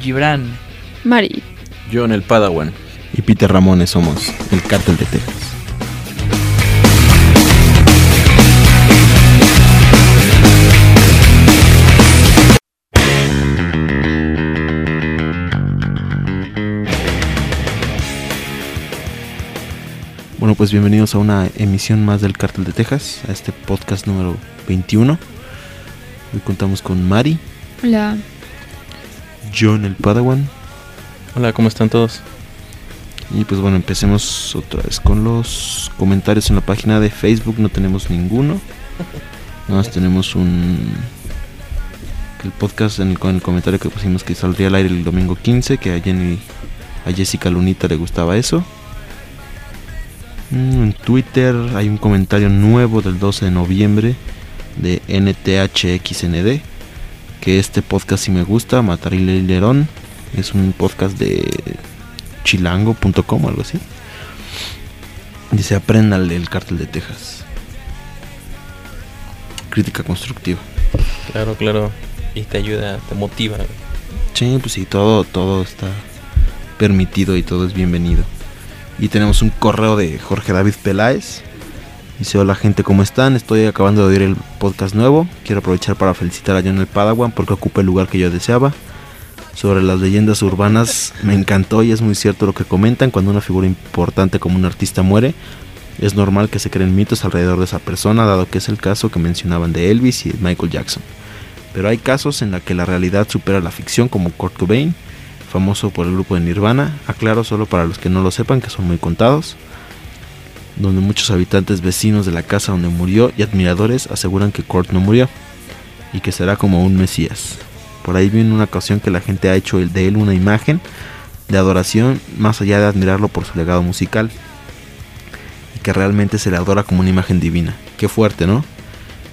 Gibran. Mari. John el Padawan. Y Peter Ramones somos el cártel de Texas. Bueno, pues bienvenidos a una emisión más del Cártel de Texas, a este podcast número 21. Hoy contamos con Mari, Hola. John el Padawan, Hola, ¿cómo están todos? Y pues bueno, empecemos otra vez con los comentarios en la página de Facebook. No tenemos ninguno. Nada más tenemos un. El podcast en el, con el comentario que pusimos que saldría al aire el domingo 15. Que a, Jenny, a Jessica Lunita le gustaba eso. Mm, En Twitter hay un comentario nuevo del 12 de noviembre de NTHXND. Que este podcast sí me gusta. Matarile Lerón. Es un podcast de chilango.com o algo así. Dice, aprendan el cártel de Texas. Crítica constructiva. Claro, claro. Y te ayuda, te motiva. Sí, pues sí, todo, todo está permitido y todo es bienvenido. Y tenemos un correo de Jorge David Peláez. Dice, hola gente, ¿cómo están? Estoy acabando de oír el podcast nuevo. Quiero aprovechar para felicitar a John el Padawan porque ocupa el lugar que yo deseaba. Sobre las leyendas urbanas me encantó y es muy cierto lo que comentan. Cuando una figura importante como un artista muere, es normal que se creen mitos alrededor de esa persona, dado que es el caso que mencionaban de Elvis y Michael Jackson. Pero hay casos en la que la realidad supera la ficción, como Kurt Cobain, famoso por el grupo de Nirvana. Aclaro solo para los que no lo sepan, que son muy contados. Donde muchos habitantes vecinos de la casa donde murió y admiradores aseguran que Kurt no murió y que será como un mesías. Por ahí vi en una ocasión que la gente ha hecho de él una imagen de adoración más allá de admirarlo por su legado musical. Y que realmente se le adora como una imagen divina. Qué fuerte, ¿no?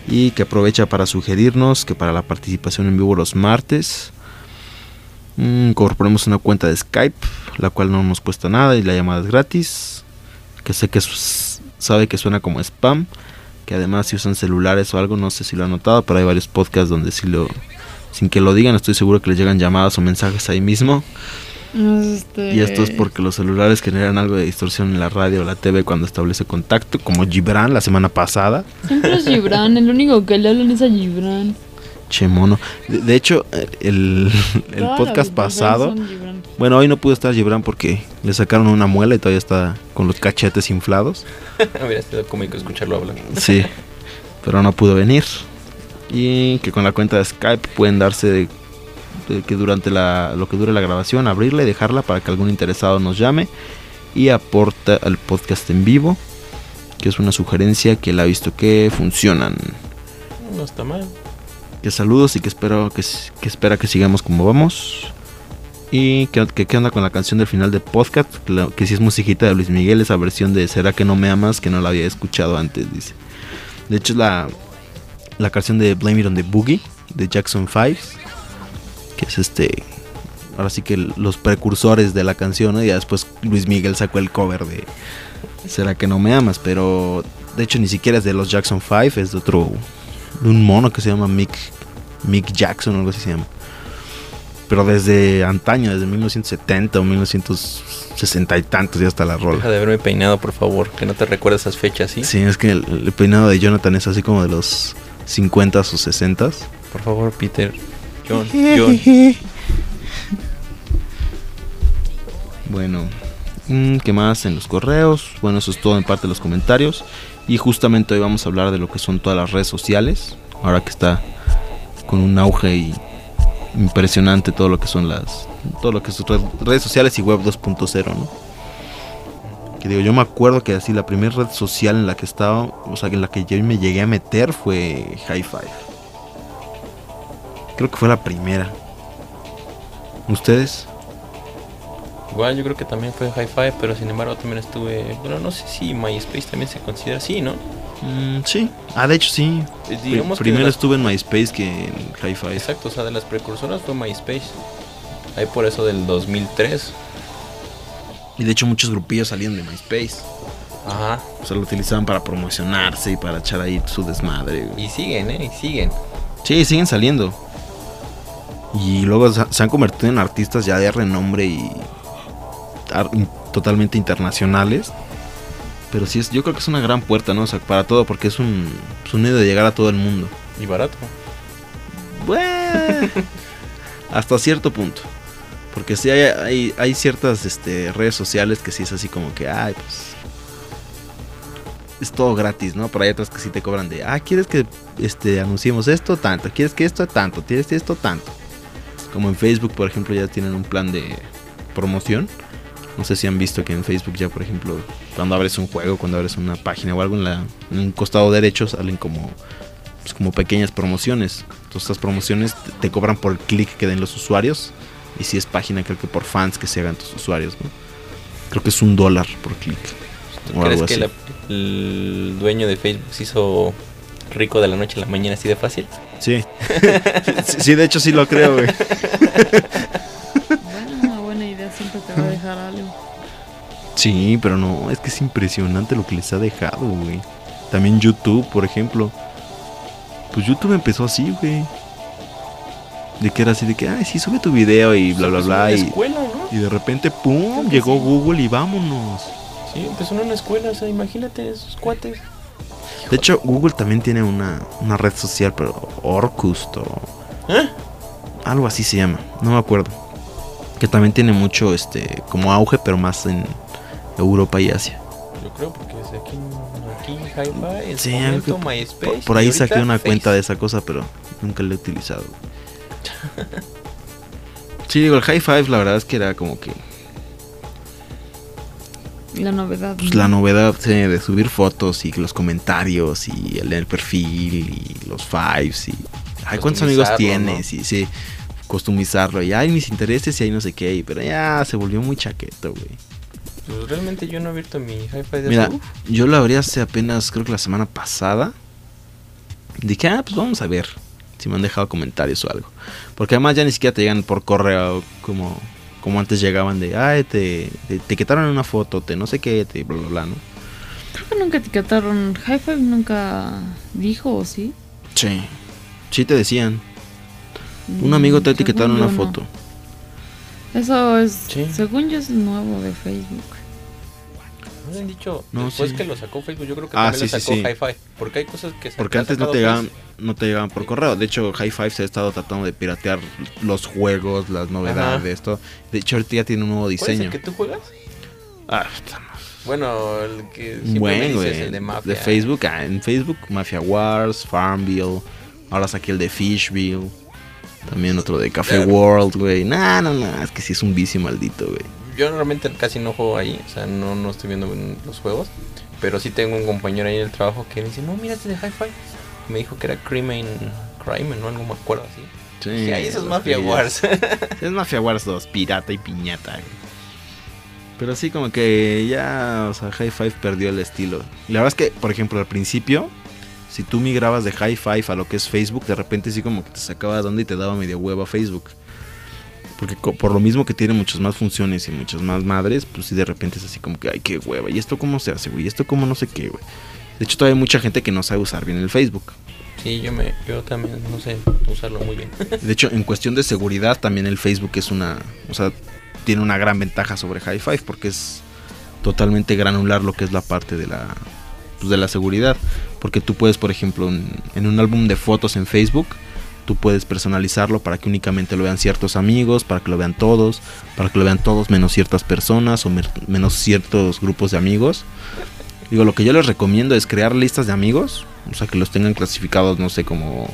Y que aprovecha para sugerirnos que para la participación en vivo los martes mm, incorporemos una cuenta de Skype, la cual no nos cuesta nada y la llamada es gratis. Que sé que sabe que suena como spam. Que además si usan celulares o algo, no sé si lo han notado, pero hay varios podcasts donde sí lo, sin que lo digan, estoy seguro que les llegan llamadas o mensajes ahí mismo. Este... Y esto es porque los celulares generan algo de distorsión en la radio o la TV cuando establece contacto, como Gibran la semana pasada. Siempre es Gibran, el único que le hablan es a Gibran. Che mono. De, de hecho, el, podcast pasado. Bueno, hoy no pudo estar Gibran porque le sacaron una muela y todavía está con los cachetes inflados. Hubiera sido cómico escucharlo hablar. Sí, pero no pudo venir. Y que con la cuenta de Skype pueden darse de, de que durante la, lo que dure la grabación, abrirla y dejarla para que algún interesado nos llame y aporta al podcast en vivo, que es una sugerencia que él ha visto que funcionan. No está mal. Que saludos y que espero que, que espera que sigamos como vamos. Y que qué onda con la canción del final del podcast, que, si es musiquita de Luis Miguel, esa versión de Será que no me amas, que no la había escuchado antes, dice. De hecho es la, la canción de Blame It on the Boogie, de Jackson 5, que es este, ahora sí que los precursores de la canción, ¿no? y después Luis Miguel sacó el cover de Será que no me amas, pero de hecho ni siquiera es de los Jackson 5, es de otro, de un mono que se llama Mick, Mick Jackson o algo así se llama. Pero desde antaño, desde 1970 o 1960 y tantos ya está la Deja rola. de haberme peinado, por favor. Que no te recuerdes esas fechas, ¿sí? Sí, es que el, el peinado de Jonathan es así como de los 50 o 60 Por favor, Peter. John, John. Bueno, mm, ¿qué más en los correos? Bueno, eso es todo en parte de los comentarios. Y justamente hoy vamos a hablar de lo que son todas las redes sociales. Ahora que está con un auge y impresionante todo lo que son las todo lo que son red- redes sociales y web 2.0, ¿no? Que digo, yo me acuerdo que así la primera red social en la que estaba, o sea, en la que yo me llegué a meter fue High Five. Creo que fue la primera. ¿Ustedes? Igual yo creo que también fue Hi-Fi, pero sin embargo también estuve. Bueno, no sé si MySpace también se considera así, ¿no? Mm, sí. Ah, de hecho sí. Digamos Primero las- estuve en MySpace que en Hi-Fi. Exacto, o sea, de las precursoras fue MySpace. Ahí por eso del 2003. Y de hecho muchos grupillos salían de MySpace. Ajá. O sea, lo utilizaban para promocionarse y para echar ahí su desmadre. güey. Y siguen, ¿eh? Y siguen. Sí, siguen saliendo. Y luego se han convertido en artistas ya de renombre y totalmente internacionales. Pero sí, es, yo creo que es una gran puerta, ¿no? O sea, para todo, porque es un, es un medio de llegar a todo el mundo. Y barato. Bueno, hasta cierto punto. Porque sí hay, hay, hay ciertas este, redes sociales que sí es así como que, ay, pues. Es todo gratis, ¿no? Pero hay otras que sí te cobran de, ah, ¿quieres que este, anunciemos esto? Tanto. ¿Quieres que esto? Tanto. ¿Quieres esto? Tanto. Como en Facebook, por ejemplo, ya tienen un plan de promoción. No sé si han visto que en Facebook ya, por ejemplo, cuando abres un juego, cuando abres una página o algo en, la, en un costado derecho, salen como, pues, como pequeñas promociones. Entonces, estas promociones te- te cobran por el clic que den los usuarios. Y si es página, creo que por fans que se hagan tus usuarios, ¿no? Creo que es un dólar por clic. ¿Tú O crees que la- el dueño de Facebook se hizo rico de la noche a la mañana así de fácil? Sí. sí, sí, de hecho sí lo creo, güey. Sí, pero no, es que es impresionante lo que les ha dejado, güey. También YouTube, por ejemplo. Pues YouTube empezó así, güey. De que era así de que, ay, sí, sube tu video y bla, bla, bla. en Y, escuela, ¿no? y de repente, ¡pum! Llegó sí. Google y vámonos. Sí, empezó en una escuela, o sea, imagínate esos cuates. De hecho, Google también tiene una, una red social, pero Orkust o ¿Eh? algo así se llama, no me acuerdo. Que también tiene mucho, este, como auge, pero más en Europa y Asia. Yo creo porque desde aquí, aquí Hi-Fi, en Sí, su momento, creo que MySpace. Por, ahí saqué una Face. cuenta de esa cosa, pero nunca la he utilizado. Sí, digo, el High Five la verdad es que era como que La novedad. pues, ¿no? la novedad sí, de subir fotos y los comentarios y el, el perfil y los fives y... Ay, ¿cuántos amigos tienes? Y sí, customizarlo y ay, mis intereses y ahí no sé qué, pero ya se volvió muy chaqueto, güey. Pues realmente yo no he abierto mi Hi-Fi de Mira, uf, yo lo abrí hace apenas, creo que la semana pasada. Dije, ah, pues vamos a ver si me han dejado comentarios o algo. Porque además ya ni siquiera te llegan por correo como, como antes llegaban de, ay, te, te etiquetaron en una foto, te no sé qué, te bla, bla, bla, ¿no? Creo que nunca etiquetaron. High Five nunca dijo, ¿o sí? Sí. Sí te decían. Un amigo te ha Mm, etiquetado en según una no. foto. Eso es, Sí. según yo, es nuevo de Facebook. No han dicho, No, después sí. que lo sacó Facebook, yo creo que Ah, también sí, lo sacó sí. Hi-Fi. Porque hay cosas que Porque antes no te llegaban, no te llegaban por correo. De hecho, High Five se ha estado tratando de piratear los juegos, las novedades Ajá. de esto. De hecho, ahorita ya tiene un nuevo ¿Cuál es el diseño. que tú juegas? Ah, Bueno, el que siempre me Bueno, dices, el de De, Mafia. Facebook, ah, en Facebook, Mafia Wars, Farmville. Ahora saqué el de Fishville. También otro de Café. World, güey. No, no, no. Es que sí es un vicio maldito, güey. Yo normalmente casi no juego ahí, o sea, no, no estoy viendo los juegos. Pero sí tengo un compañero ahí en el trabajo que me dice, no, mira este de Hi-Fi. Me dijo que era Crimen, Crimen, no algo me acuerdo así. Sí, "Ay, eso es Mafia. Wars. Es Mafia Wars 2, pirata y piñata. Pero sí, como que ya, o sea, High Five perdió el estilo. La verdad es que, por ejemplo, al principio, si tú migrabas de High Five a lo que es Facebook, de repente sí como que te sacaba de onda y te daba medio hueva Facebook. Porque por lo mismo que tiene muchas más funciones y muchas más madres, pues sí de repente es así como que, ay, qué hueva. ¿Y esto cómo se hace, güey? ¿Y esto cómo no sé qué, güey? De hecho, todavía hay mucha gente que no sabe usar bien el Facebook. sí, yo, me, yo también no sé usarlo muy bien. De hecho, en cuestión de seguridad, también el Facebook es una. O sea, tiene una gran ventaja sobre High Five porque es totalmente granular lo que es la parte de la. Pues de la seguridad. Porque tú puedes, por ejemplo, en, en un álbum de fotos en Facebook, tú puedes personalizarlo para que únicamente lo vean ciertos amigos, para que lo vean todos, para que lo vean todos menos ciertas personas o menos ciertos grupos de amigos. Digo, lo que yo les recomiendo es crear listas de amigos, o sea, que los tengan clasificados, no sé, como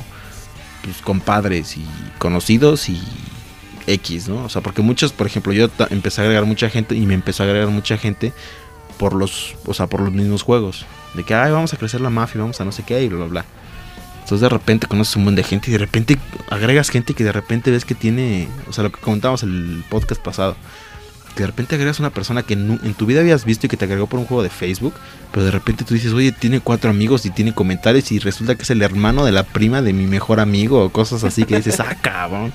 pues, compadres y conocidos y X, ¿no? O sea, porque muchos, por ejemplo, yo empecé a agregar mucha gente y me empezó a agregar mucha gente por los, o sea, por los mismos juegos. De que, ay, vamos a crecer la mafia, vamos a no sé qué y bla, bla, bla. Entonces de repente conoces un buen de gente y de repente agregas gente que de repente ves que tiene, o sea, lo que comentábamos el podcast pasado, que de repente agregas una persona que en tu vida habías visto y que te agregó por un juego de Facebook, pero de repente tú dices, oye, tiene cuatro amigos y tiene comentarios y resulta que es el hermano de la prima de mi mejor amigo o cosas así que dices, ah, cabrón.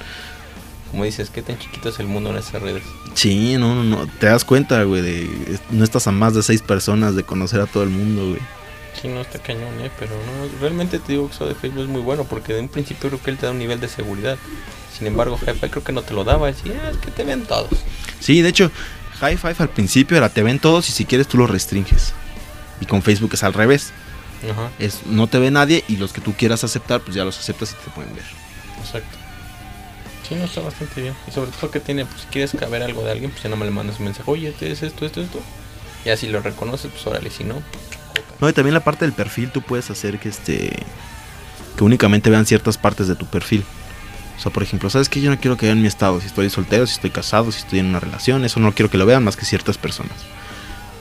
Como dices, qué tan chiquito es el mundo en esas redes. Sí, no, no, no, te das cuenta, güey, de no estás a más de seis personas de conocer a todo el mundo, güey. Sí, no está cañón, ¿eh? Pero no, realmente te digo que eso de Facebook es muy bueno porque de un principio creo que él te da un nivel de seguridad. Sin embargo, Hi-Fi creo que no te lo daba. Decía, "Ah, es que te ven todos. Sí, de hecho, High Five al principio era te ven todos y si quieres tú los restringes. Y con Facebook es al revés. Ajá, Es no te ve nadie y los que tú quieras aceptar, pues ya los aceptas y te pueden ver. exacto. Sí, no está bastante bien. Y sobre todo que tiene, pues si quieres saber algo de alguien, pues ya no me le mandas un mensaje. Oye, ¿te es esto, esto, esto? Ya si lo reconoces, pues órale. Si no, pues, No, y también la parte del perfil tú puedes hacer que este que únicamente vean ciertas partes de tu perfil. O sea, por ejemplo, ¿sabes que Yo no quiero que vean mi estado, si estoy soltero, si estoy casado, si estoy en una relación, eso no quiero que lo vean más que ciertas personas.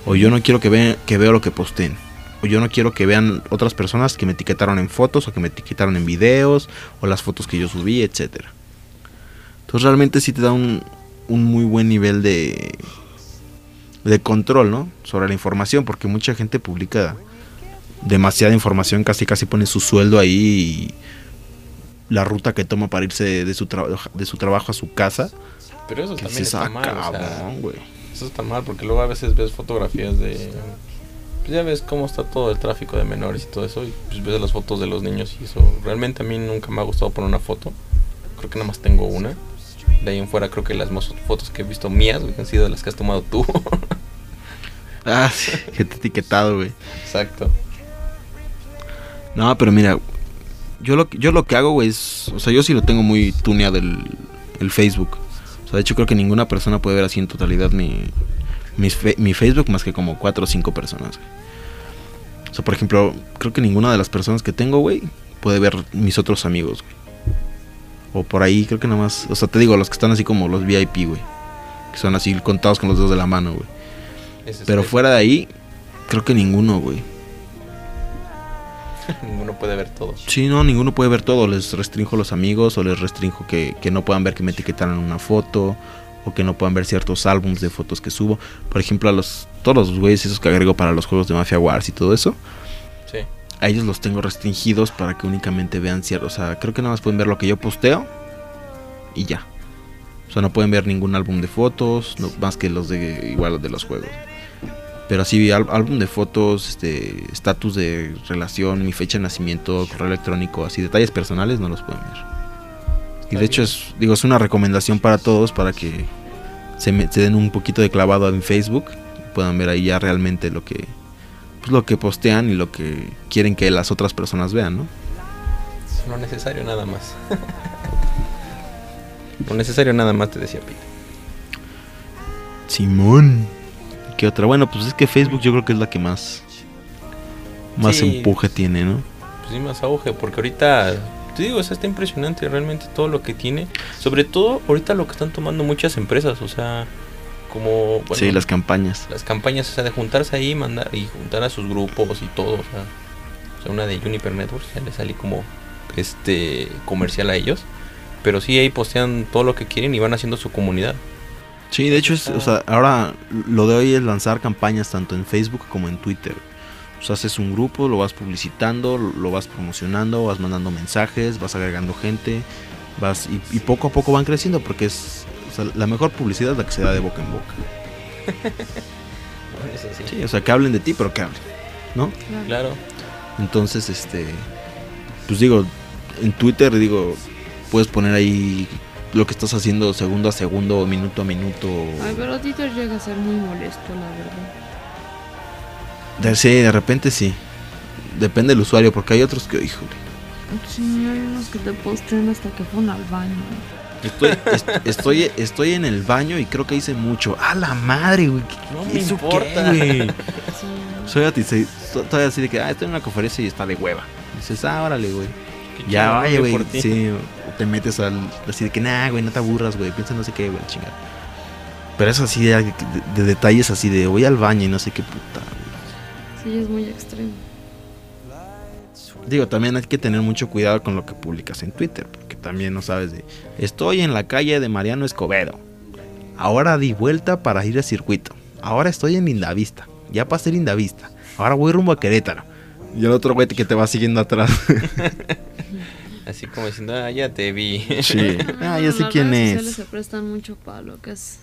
O yo no quiero que vean que veo lo que posteen. O yo no quiero que vean otras personas que me etiquetaron en fotos o que me etiquetaron en videos o las fotos que yo subí, etcétera. Entonces realmente sí te da un, un muy buen nivel de de control, ¿no? Sobre la información, porque mucha gente publica demasiada información, casi casi pone su sueldo ahí y la ruta que toma para irse de, de su, de su trabajo a su casa. Pero eso también está saca, mal. o sea, cabrón, güey. eso está mal porque luego a veces ves fotografías de. Pues ya ves cómo está todo el tráfico de menores y todo eso. Y pues ves las fotos de los niños y eso. Realmente a mí nunca me ha gustado poner una foto. Creo que nada más tengo una. De ahí en fuera creo que las más fotos que he visto mías güey, han sido las que has tomado tú. Ah, sí, que te etiquetado, güey. Exacto. No, pero mira, yo lo, que- yo lo que hago, güey, es. O sea, yo sí lo tengo muy tuneado el, el Facebook. O sea, de hecho, creo que ninguna persona puede ver así en totalidad mi, fe- mi Facebook más que como cuatro o cinco personas. güey. O sea, por ejemplo, creo que ninguna de las personas que tengo, güey, puede ver mis otros amigos, güey. O por ahí, creo que nada más. O sea, te digo, los que están así como los VIP, güey. Que son así contados con los dedos de la mano, güey. Es Pero fuera de ahí, creo que ninguno, güey. Ninguno puede ver todo. Sí, no, ninguno puede ver todo. Les restringo los amigos o les restringo que, que no puedan ver que me etiquetaron una foto o que no puedan ver ciertos álbumes de fotos que subo. Por ejemplo, a los todos los güeyes esos que agrego para los juegos de Mafia Wars y todo eso. A ellos los tengo restringidos para que únicamente vean ciertos. O sea, creo que nada más pueden ver lo que yo posteo y ya. O sea, no pueden ver ningún álbum de fotos, no- más que los de igual los de los juegos. Pero así, álbum de fotos, este, estatus de relación, mi fecha de nacimiento, correo electrónico, así detalles personales no los pueden ver. Y de hecho es, digo, es una recomendación para todos para que se, me- se den un poquito de clavado en Facebook y puedan ver ahí ya realmente lo que pues lo que postean y lo que quieren que las otras personas vean, ¿no? Lo necesario nada más. Lo necesario nada más te decía Pete. Simón. ¿Qué otra? Bueno, pues es que Facebook yo creo que es la que más más Sí. empuje tiene, ¿no? Pues sí, más auge, porque ahorita, te digo, o sea, está impresionante realmente todo lo que tiene. Sobre todo ahorita lo que están tomando muchas empresas, o sea, como bueno, sí, las campañas. las campañas, o sea, de juntarse ahí mandar, y juntar a sus grupos y todo, o sea, o sea, una de Juniper Networks, ya le salí como este comercial a ellos. Pero sí, ahí postean todo lo que quieren y van haciendo su comunidad. Sí, de hecho, es, o sea, ahora lo de hoy es lanzar campañas tanto en Facebook como en Twitter. O sea, haces un grupo, lo vas publicitando, lo vas promocionando, vas mandando mensajes, vas agregando gente, vas y, y poco a poco van creciendo porque es sea, la mejor publicidad es la que se da de boca en boca. Eso sí. Sí, o sea, que hablen de ti, pero que hablen, ¿no? Claro. Claro. Entonces, este, pues digo, en Twitter digo, puedes poner ahí lo que estás haciendo segundo a segundo, minuto a minuto. Ay, pero Twitter llega a ser muy molesto, la verdad. De, sí, de repente sí. Depende del usuario, porque hay otros que, híjole. Sí, hay unos que te postean hasta que fueron al baño. Estoy, est- estoy, estoy en el baño y creo que hice mucho. ¡A la madre, güey! No me ¿Eso qué, importa. güey? Sí. Soy a ti, todavía así de que, ah, estoy en una conferencia y está de hueva. dices, ah, órale, güey. Qué Ya, vaya, güey. Sí, te metes al. Así de que, nah, güey, no te aburras, güey. Piensa no sé qué, güey, chingada. Pero es así de, de- de detalles así de voy al baño y no sé qué puta, güey. Sí, es muy extremo. Digo, también hay que tener mucho cuidado con lo que publicas en Twitter, también no sabes de, estoy en la calle de Mariano Escobedo. Ahora di vuelta para ir al circuito. Ahora estoy en Lindavista. Ya pasé Lindavista. Ahora voy rumbo a Querétaro. Y el otro güey que te va siguiendo atrás. Así como diciendo, ah, ya te vi. sí. Ah, ya sé las quién redes es. se prestan mucho para lo que es.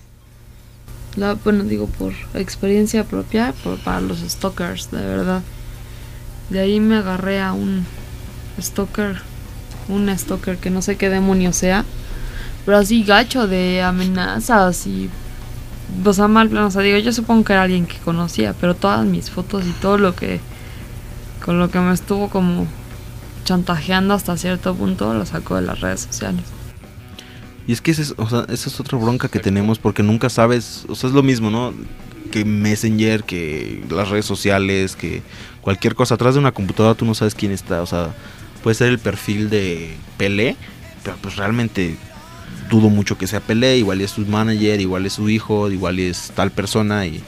La, bueno, digo por experiencia propia, por, para los stalkers, de verdad. De ahí me agarré a un stalker, un stalker que no sé qué demonio sea, Pero así gacho de amenazas y... O sea, mal plan. O sea, digo, yo supongo que era alguien que conocía, pero todas mis fotos y todo lo que... Con lo que me estuvo como chantajeando hasta cierto punto, lo sacó de las redes sociales. Y es que ese esa es otra bronca que tenemos porque nunca sabes, o sea, es lo mismo, ¿no? Que Messenger, que las redes sociales, que cualquier cosa. Atrás de una computadora tú no sabes quién está, o sea, puede ser el perfil de Pelé, pero pues realmente dudo mucho que sea Pelé, igual es su manager, igual es su hijo, igual es tal persona y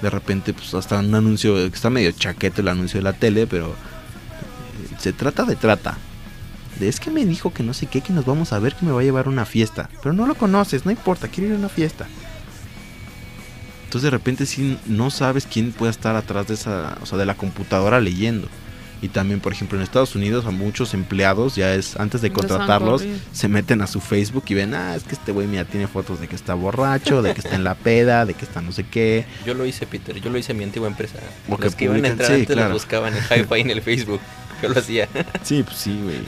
de repente pues hasta un anuncio, que está medio chaquete el anuncio de la tele, pero eh, se trata de trata. Es que me dijo que no sé qué, que nos vamos a ver, que me va a llevar a una fiesta. Pero no lo conoces, no importa, quiero ir a una fiesta. Entonces de repente sí no sabes quién puede estar atrás de esa, o sea, de la computadora leyendo. Y también, por ejemplo, en Estados Unidos a muchos empleados ya es antes de contratarlos se meten a su Facebook y ven, ah, es que este güey mira tiene fotos de que está borracho, de que está en la peda, de que está no sé qué. Yo lo hice, Peter. Yo lo hice en mi antigua empresa. O que Los que iban a entrar sí, antes claro. los buscaban en Hi-Fi en el Facebook. Yo lo hacía. Sí, pues sí, güey.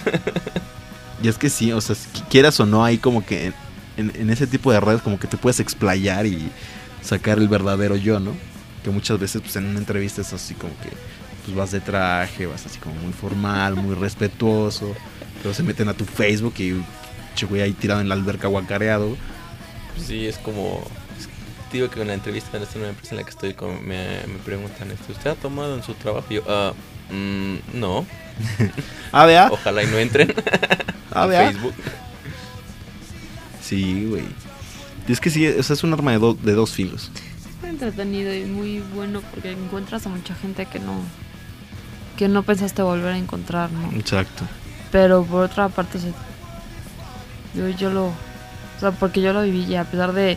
y es que sí, o sea, si quieras o no, hay como que en, en ese tipo de redes como que te puedes explayar y sacar el verdadero yo, ¿no? Que muchas veces pues en una entrevista es así como que pues vas de traje, vas así como muy formal, muy respetuoso, pero se meten a tu Facebook y che güey ahí tirado en la alberca guacareado. Pues sí, es como. es- digo que en la entrevista en esta nueva empresa en la que estoy, como me, me preguntan: esto, ¿Usted ha tomado en su trabajo? Y yo, ah, mm, no. Ah, vea. Ojalá y no entren Ah, a vea. Facebook. Sí, güey. Y es que sí, o sea, es un arma de, do- de dos filos. Es muy entretenido y muy bueno porque encuentras a mucha gente que no que no pensaste volver a encontrar, ¿no? Exacto. Pero por otra parte yo, yo lo o sea, porque yo lo viví y a pesar de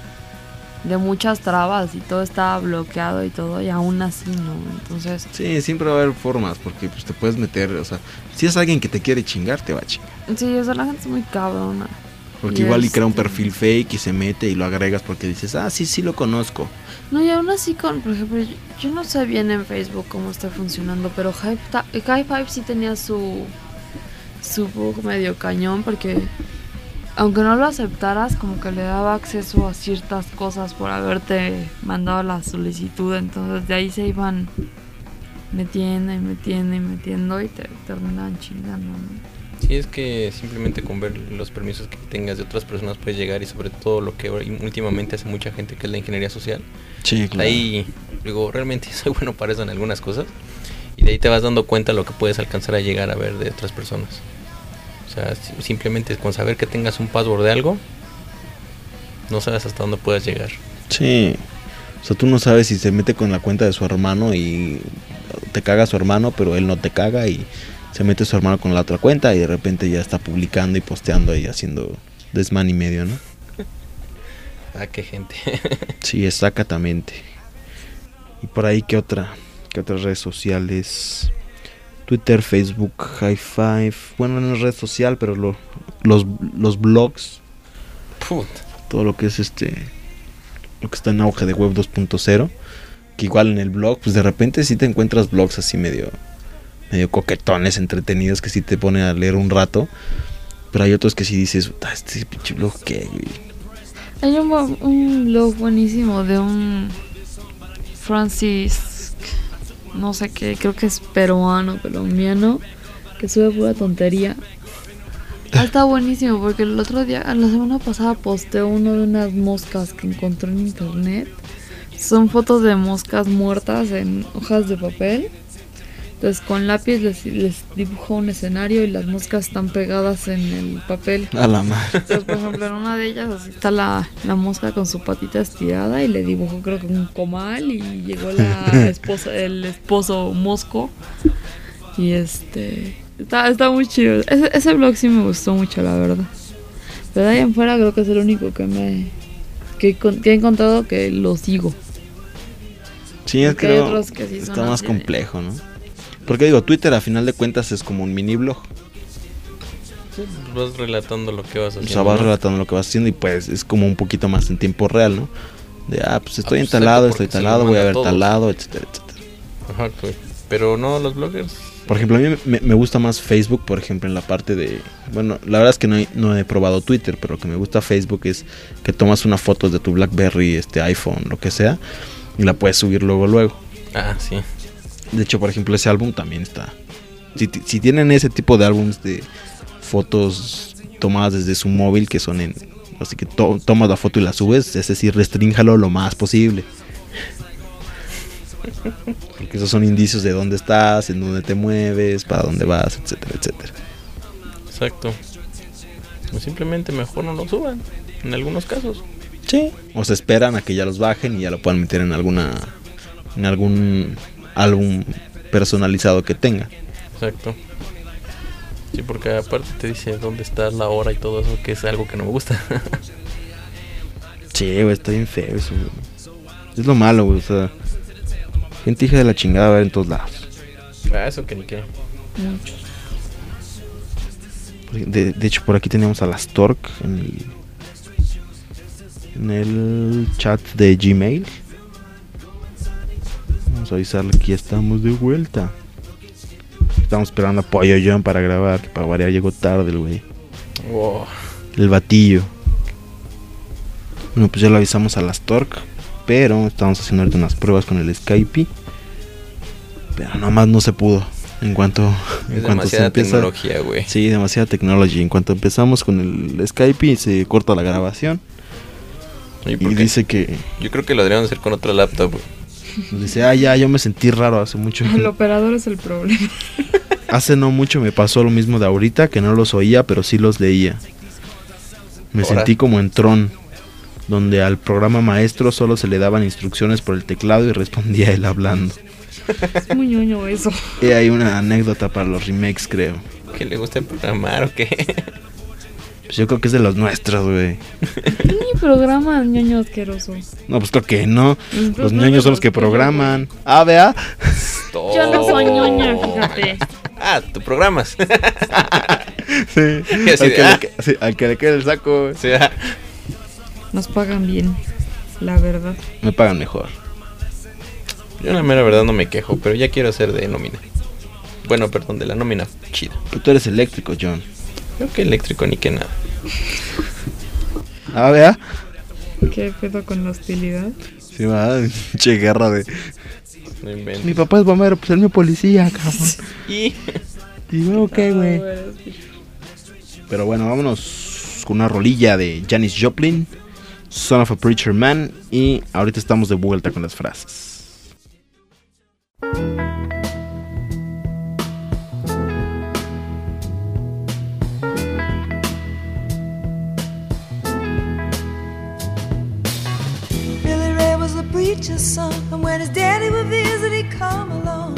de muchas trabas y todo estaba bloqueado y todo y aún así no, entonces Sí, siempre va a haber formas, porque pues te puedes meter, o sea, si es alguien que te quiere chingar, te va a chingar. sí, o sea, la gente es muy cabrona. Porque igual y crea un perfil fake y se mete y lo agregas porque dices, ah, sí, sí lo conozco. No, y aún así con, por ejemplo, yo, yo no sé bien en Facebook cómo está funcionando, pero High, Five sí tenía su su bug medio cañón porque aunque no lo aceptaras, como que le daba acceso a ciertas cosas por haberte mandado la solicitud, entonces de ahí se iban metiendo y metiendo y metiendo y te terminaban chingando, ¿no? Sí, es que simplemente con ver los permisos que tengas de otras personas puedes llegar y sobre todo lo que últimamente hace mucha gente que es la ingeniería social. Sí, Ahí, digo, realmente soy bueno para eso en algunas cosas. Y de ahí te vas dando cuenta lo que puedes alcanzar a llegar a ver de otras personas. O sea, si- simplemente con saber que tengas un password de algo, no sabes hasta dónde puedas llegar. Sí. O sea, tú no sabes si se mete con la cuenta de su hermano y te caga su hermano, pero él no te caga y se mete su hermano con la otra cuenta y de repente ya está publicando y posteando y haciendo desman y medio, ¿no? Ah, qué gente. Sí, exactamente. Y por ahí, ¿qué otra? ¿Qué otras redes sociales? Twitter, Facebook, High Five. Bueno, no es red social, pero lo- los, los blogs, Put. todo lo que es este. Lo que está en auge de web 2.0. Que igual en el blog, pues de repente sí te encuentras blogs así medio. Medio coquetones, entretenidos, que sí te ponen a leer un rato. Pero hay otros que sí dices, "Puta, este pinche blog qué, güey?". Hay un, un blog buenísimo de un Francis, no sé qué, creo que es peruano, colombiano, que sube pura tontería. Ah, está buenísimo porque el otro día, la semana pasada posteó uno de unas moscas que encontró en internet. Son fotos de moscas muertas en hojas de papel. Entonces con lápiz les, les dibujó un escenario y las moscas están pegadas en el papel. A la madre. Entonces, por ejemplo, en una de ellas así está la, la mosca con su patita estirada y le dibujó creo que un comal y llegó la esposa, el esposo mosco. Y este está, está muy chido. Ese, ese blog sí me gustó mucho, la verdad. Pero de ahí en fuera creo que es el único que me que, he encontrado que lo sigo. Sí, es que otros que sí está más así complejo, ¿no? Porque digo, Twitter a final de cuentas es como un mini blog. Vas relatando lo que vas O haciendo. sea, vas ¿no? relatando lo que vas haciendo y pues es como un poquito más en tiempo real, ¿no? De, ah, pues estoy pues, instalado, exacto, estoy instalado, voy a a todos. tal lado, etcétera, etcétera. Ajá, pues, Pero no, los bloggers Por ejemplo, a mí me, me gusta más Facebook, por ejemplo, en la parte de... Bueno, la verdad es que no he, no he probado Twitter, pero lo que me gusta Facebook es que tomas una foto de tu BlackBerry, este iPhone, lo que sea, y la puedes subir luego, luego. Ah, sí. De hecho, por ejemplo, ese álbum también está... Si, si tienen ese tipo de álbums de fotos tomadas desde su móvil, que son en... Así que to- tomas la foto y la subes, es decir, restrínjalo lo más posible. Porque esos son indicios de dónde estás, en dónde te mueves, para dónde vas, etcétera, etcétera. Exacto. O simplemente mejor no lo suban. En algunos casos. Sí. O se esperan a que ya los bajen y ya lo puedan meter en alguna en algún álbum personalizado que tenga. Exacto. Sí, porque aparte te dice dónde está la hora y todo eso, que es algo que no me gusta. Sí, güey, está bien feo eso. Es lo malo, güey, o sea, gente hija de la chingada va a ver en todos lados. ah, eso que ni qué. De, de hecho, por aquí teníamos a las Torque en el, en el chat de Gmail. Vamos a avisarle que ya estamos de vuelta. Estamos esperando a Pollo John para grabar, que para variar llegó tarde el güey. Wow. El batillo. Bueno, pues ya lo avisamos a las Torque. Pero estamos haciendo ahorita unas pruebas con el Skype. Pero nomás no se pudo. En cuanto, en Es cuanto se demasiada empieza. tecnología, güey. Sí, demasiada tecnología. En cuanto empezamos con el Skype se corta la grabación. ¿Y dice que. Yo creo que lo deberían hacer con otra laptop, güey. Dice, ah, ya, yo me sentí raro hace mucho. El operador es el problema. Hace no mucho me pasó lo mismo de ahorita, que no los oía, pero sí los leía. Me Ahora. sentí como en Tron, donde al programa maestro solo se le daban instrucciones por el teclado y respondía él hablando. Es muy ñoño eso. Y hay una anécdota para los remakes, creo. ¿Que le gusta programar o qué? Pues yo creo que es de los nuestros, güey. Ni programa ñoño asqueroso. No, pues creo que no. Los Los ñoños son los que programan. Ah, vea. Yo no soy ñoña, fíjate. Ah, tú programas. Sí. Y así al, de, que ah. le, sí, al que le quede el saco. O sea, Nos pagan bien, la verdad. Me pagan mejor. yo la mera verdad no me quejo, pero ya quiero hacer de nómina. Bueno, perdón, de la nómina chida. Pero tú eres eléctrico, John. Creo que eléctrico ni que nada. Ah, vea. ¿Qué pedo con la hostilidad? Sí, va. Che, guerra de. No. Mi papá es bombero, pues él me policía, cabrón. Y Y luego, ¿qué, güey? Pero bueno, vámonos con una rolilla de Janis Joplin, Son of a Preacher Man. Y ahorita estamos de vuelta con las frases. Son, and when his daddy would visit, he'd come along.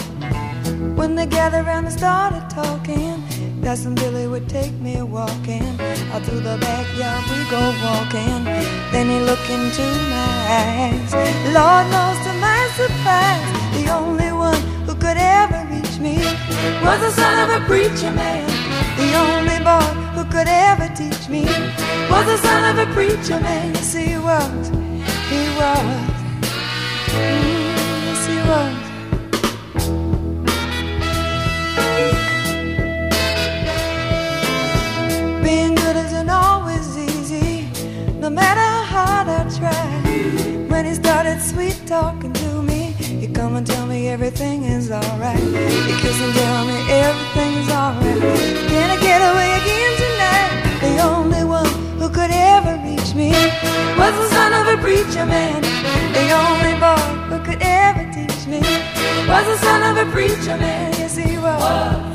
When they gathered around and started talking, Cousin Billy would take me walking. Out through the backyard we go walking. Then he looked into my eyes. Lord knows to my surprise, the only one who could ever reach me was the son of a preacher man. The only boy who could ever teach me was the son of a preacher man. Yes, he was. He was. Yes, he was. Being good isn't always easy, no matter how I try. When he started sweet talking to me, he come and tell me everything is alright. He kiss and tell me everything's alright. Can I get away again tonight? The only one who could ever reach me was the son of a preacher man. The only boy who could ever teach me was the son of a preacher man. Yes, he was.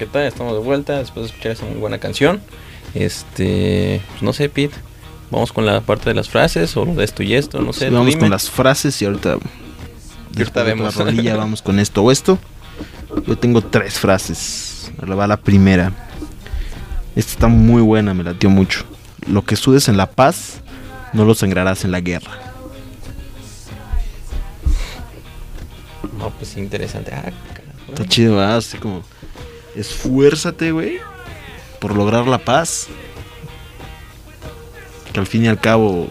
¿qué tal? Estamos de vuelta después de escuchar esa muy buena canción. Este, pues no sé, Pete. Vamos con la parte de las frases o de esto y esto, no sé. tú vamos dime. con las frases y ahorita. ahorita después de vemos. La rolilla, vamos con esto o esto. Yo tengo tres frases. Ahora va la primera. Esta está muy buena, me latió mucho. Lo que sudes en la paz, no lo sangrarás en la guerra. No, pues interesante. Ah, Está chido, ¿verdad? Así como. Esfuérzate, güey. Por lograr la paz. Que al fin y al cabo.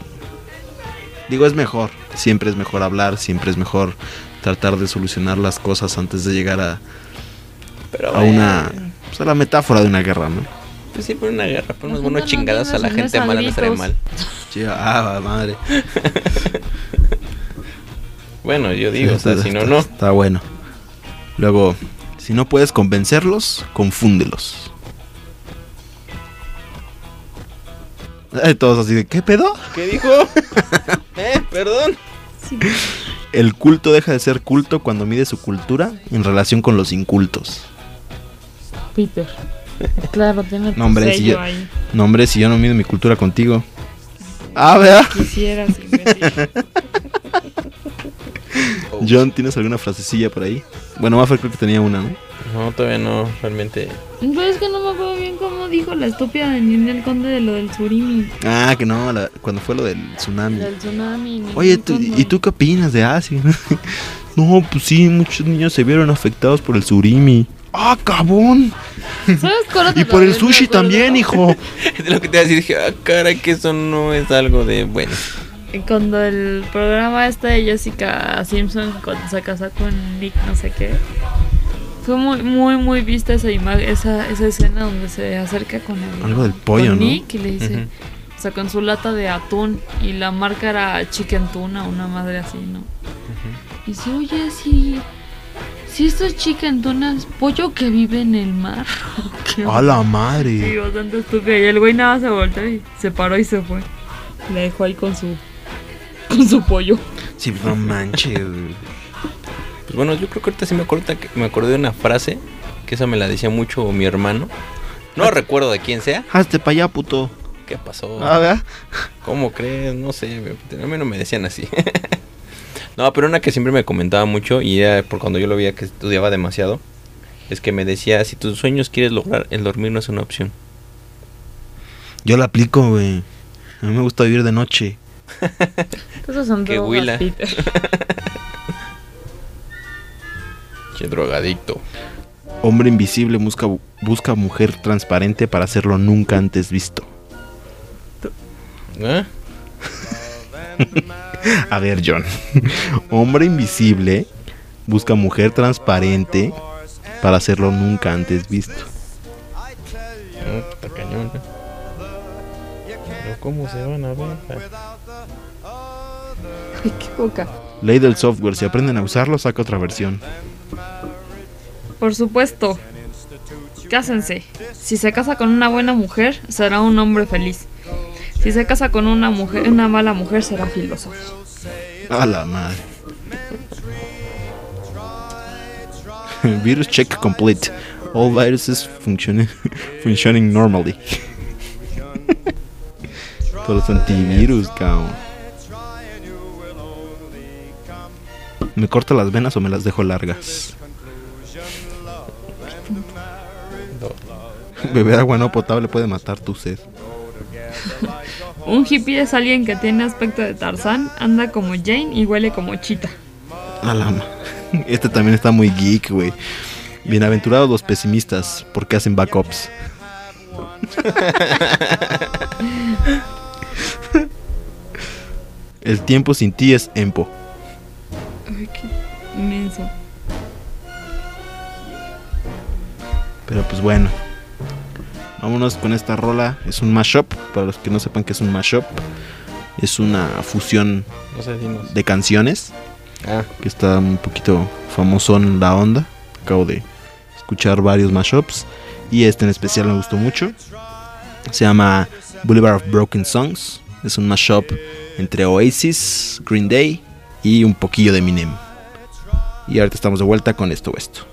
Digo, es mejor. Siempre es mejor hablar. Siempre es mejor tratar de solucionar las cosas antes de llegar a, Pero a una. Pues a la metáfora de una guerra, ¿no? Pues sí, por una guerra, por unos buenos chingadas a la gente mala no estaría mal. Sí, ah, madre. Bueno, yo digo, o Está- sea, si no, no. Está bueno. Luego, si no puedes convencerlos, confúndelos. Eh, Todos así de, ¿qué pedo? ¿Qué dijo? eh, perdón. Sí. El culto deja de ser culto cuando mide su cultura en relación con los incultos. Peter. Claro, tiene tu No, hombre, si yo- ahí. No, hombre, si yo no mido mi cultura contigo. Ah, vea. Quisieras, John, ¿tienes alguna frasecilla por ahí? Bueno, Maffer creo que tenía una, ¿no? No, todavía no, realmente. Pero es que no me acuerdo bien cómo dijo la estúpida de Ninel Conde de lo del surimi. Ah, que no, la- cuando fue lo del tsunami. Del tsunami. Oye, tú-. ¿y tú qué opinas de Asia? no, pues sí, muchos niños se vieron afectados por el surimi. ¡Ah, cabón! ¿Sabes cuál Y por el sushi también, hijo. Es lo que te iba a decir, dije, ah, caray, que eso no es algo de bueno. Cuando el programa este de Jessica Simpson cuando se casa con Nick no sé qué. Fue muy, muy, muy vista esa imagen, esa, esa escena donde se acerca con el Algo del pollo, con ¿no? Nick y le dice, Ujú. o sea, con su lata de atún y la marca era Chicken Tuna, una madre así, ¿no? Y dice, oye, si, si esto es Chicken Tuna, ¿es pollo que vive en el mar? ¿Qué ¡A la Sí, madre! bastante estúpido. Y el güey nada se volteó y se paró y se fue. Le dejó ahí con su con su pollo. Sí, no manches. Pues bueno, yo creo que ahorita sí me acuerdo, que- me acordé de una frase, que esa me la decía mucho mi hermano. No recuerdo de quién sea. Hazte pa' allá, puto. ¿Qué pasó? Ah, ¿verdad? ¿Cómo crees? No sé, me- a mí no me decían así. no, pero una que siempre me comentaba mucho y era por cuando yo lo veía que estudiaba demasiado, es que me decía, si tus sueños quieres lograr, el dormir no es una opción. Yo la aplico, güey. A mí me gusta vivir de noche. Esos son Qué drogas. Peter. Che drogadicto. Hombre invisible busca, busca mujer transparente para hacerlo nunca antes visto. ¿Eh? A ver, John. Hombre invisible busca mujer transparente para hacerlo nunca antes visto. No, está cañón. ¿eh? ¿Cómo se van a ver? Ay, qué boca. Ley del software, si aprenden a usarlo, saca otra versión. Por supuesto. Cásense. Si se casa con una buena mujer, será un hombre feliz. Si se casa con una mujer, una mala mujer, será filósofo. A la madre. Virus check complete. All viruses functioning, functioning normally. Todos los antivirus, cabrón. ¿Me corta las venas o me las dejo largas? Beber agua no potable puede matar tu sed. Un hippie es alguien que tiene aspecto de Tarzán, anda como Jane y huele como Chita. A la ma- Este también está muy geek, güey. Bienaventurados los pesimistas, porque hacen backups. El tiempo sin ti es empo. Ay, qué inmenso. Pero pues bueno. Vámonos con esta rola. Es un mashup. Para los que no sepan que es un mashup. Es una fusión de canciones. Ah. Que está un poquito famosón la onda. Acabo de escuchar varios mashups. Y este en especial me gustó mucho. Se llama Boulevard of Broken Songs. Es un mashup entre Oasis, Green Day y un poquillo de Eminem. Y ahorita estamos de vuelta con esto o esto.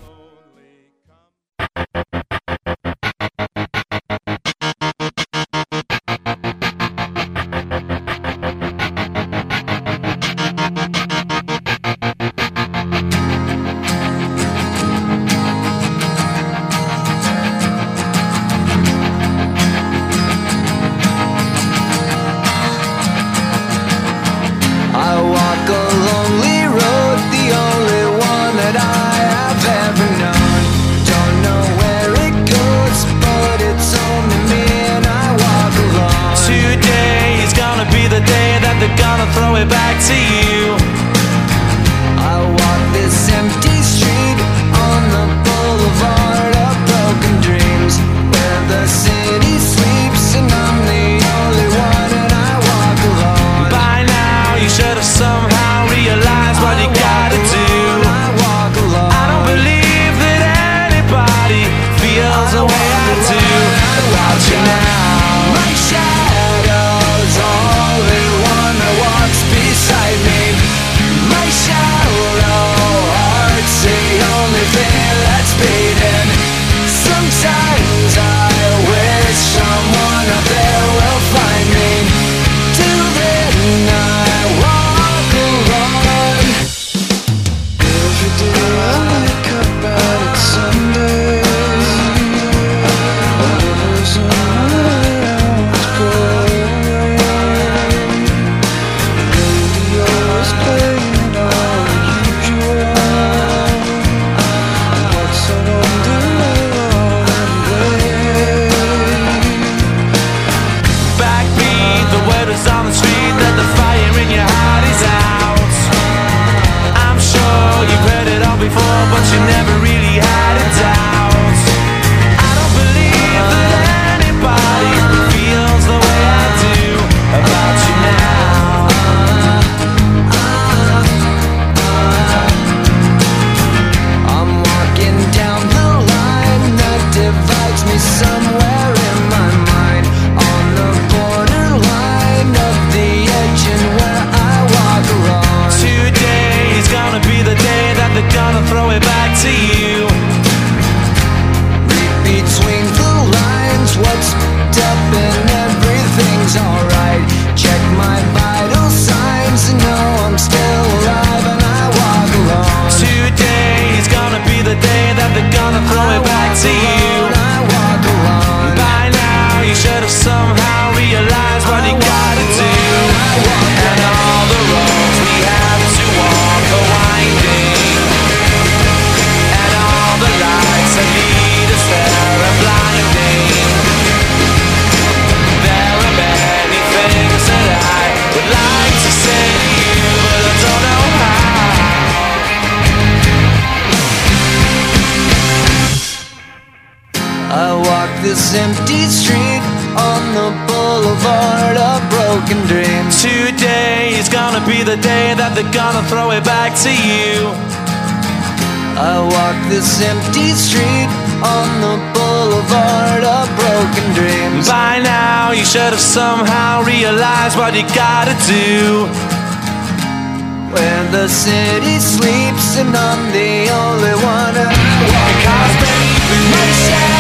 the city sleeps and I'm the only one. Who walk out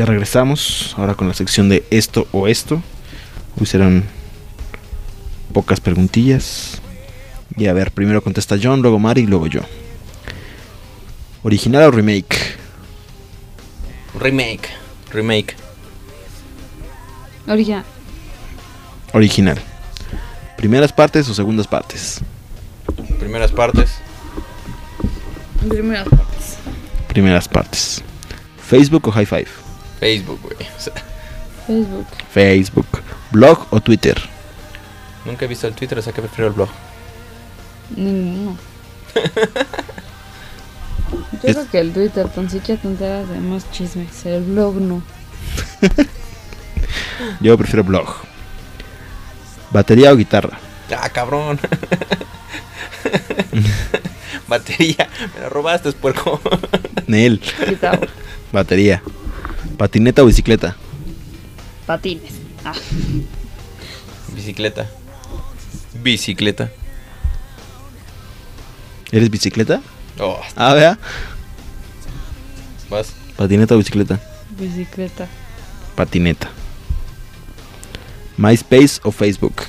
Ya regresamos ahora con la sección de esto o esto. Hoy serán pocas preguntillas. Y a ver, primero contesta John, luego Mari y luego yo. ¿Original o remake? Remake. Remake. Original. Original. ¿Primeras partes o segundas partes? Primeras partes. Primeras partes. Primeras partes. ¿Facebook o High Five? Facebook, güey. O sea, Facebook. Facebook. ¿Blog o Twitter? nunca he visto el Twitter, o sea que prefiero el blog. Ninguno. Yo Es- creo que el Twitter tan siquiera te enteras de más chismes. El blog no. Yo prefiero blog. ¿Batería o guitarra? Ah, cabrón. Batería. Me la robaste, puerco. Nel. Guitarra. Batería. ¿Patineta o bicicleta? Patines. Ah. Bicicleta. Bicicleta. ¿Eres bicicleta? Oh, Ah, vea. vas. ¿Patineta o bicicleta? Bicicleta. Patineta. ¿MySpace o Facebook?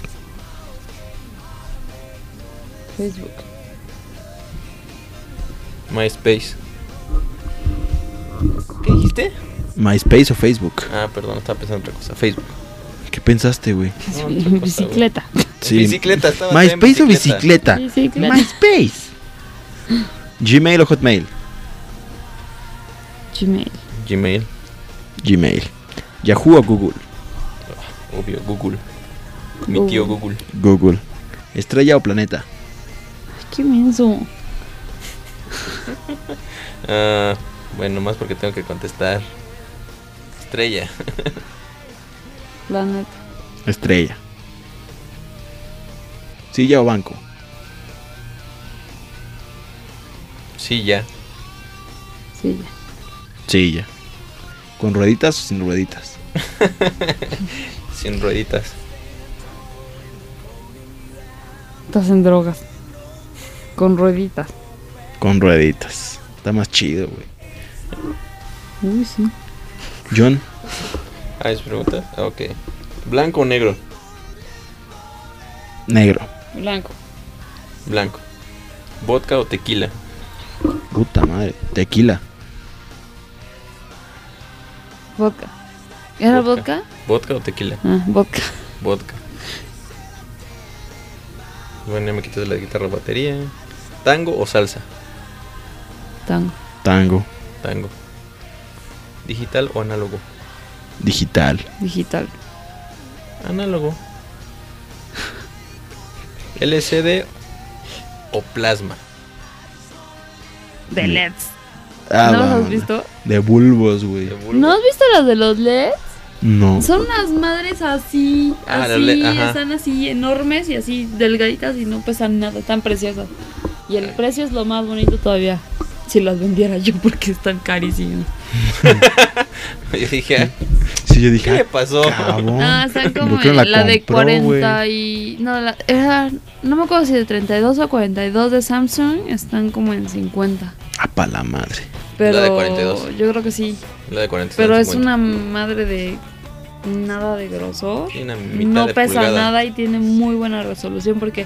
Facebook. MySpace. ¿Qué dijiste? ¿MySpace o Facebook? Ah, perdón, estaba pensando en otra cosa. Facebook. ¿Qué pensaste, güey? No, otra cosa, Bicicleta. Sí. Bicicleta, estaba ¿MySpace o bicicleta? Bicicleta. MySpace. ¿Gmail o Hotmail? Gmail. Gmail. Gmail. ¿Yahoo o Google? Obvio, Google. Mi tío Google. Google. ¿Estrella o planeta? Ay, qué menso. Ah, bueno, más porque tengo que contestar. Estrella. Planeta. Estrella. ¿Silla o banco? Sí, ya. Sí, ya. Silla. ¿Con rueditas o sin rueditas? Sin rueditas. Estás en drogas. Con rueditas. Con rueditas. Está más chido, güey. Uy, sí. John, Ah, ¿es pregunta? Ah, ok. ¿Blanco o negro? negro. Blanco. Blanco. ¿Vodka o tequila? Puta madre. Tequila. Vodka. ¿Era Vodka. vodka? ¿Vodka o tequila? Ah, vodka. Vodka. Bueno, ya me quitas la guitarra batería. ¿Tango o salsa? Tango. Tango. Tango. ¿Digital o análogo? Digital. Digital. Análogo. LCD o plasma. De LEDs. Ah, ¿No los has visto? De bulbos, güey. ¿No has visto las de los LEDs? No. Son unas madres así, Ah, así, ajá. están así enormes y así delgaditas y no pesan nada, están preciosas. Y el precio es lo más bonito todavía. Si las vendiera yo porque están carísimas. Yo dije, ah, Sí, yo ¿qué dije, le ah, pasó? cabrón. Ah, están como ¿Por qué no la en la de compró, 40 y... No, la, era, no me acuerdo si de 32 o 42 de Samsung están como en 50. Ah, pa' la madre. Pero de 42. yo creo que sí. La de 40. Pero es 50. una madre de nada de grosor. Una mitad no de pesa pulgada. nada y tiene muy buena resolución porque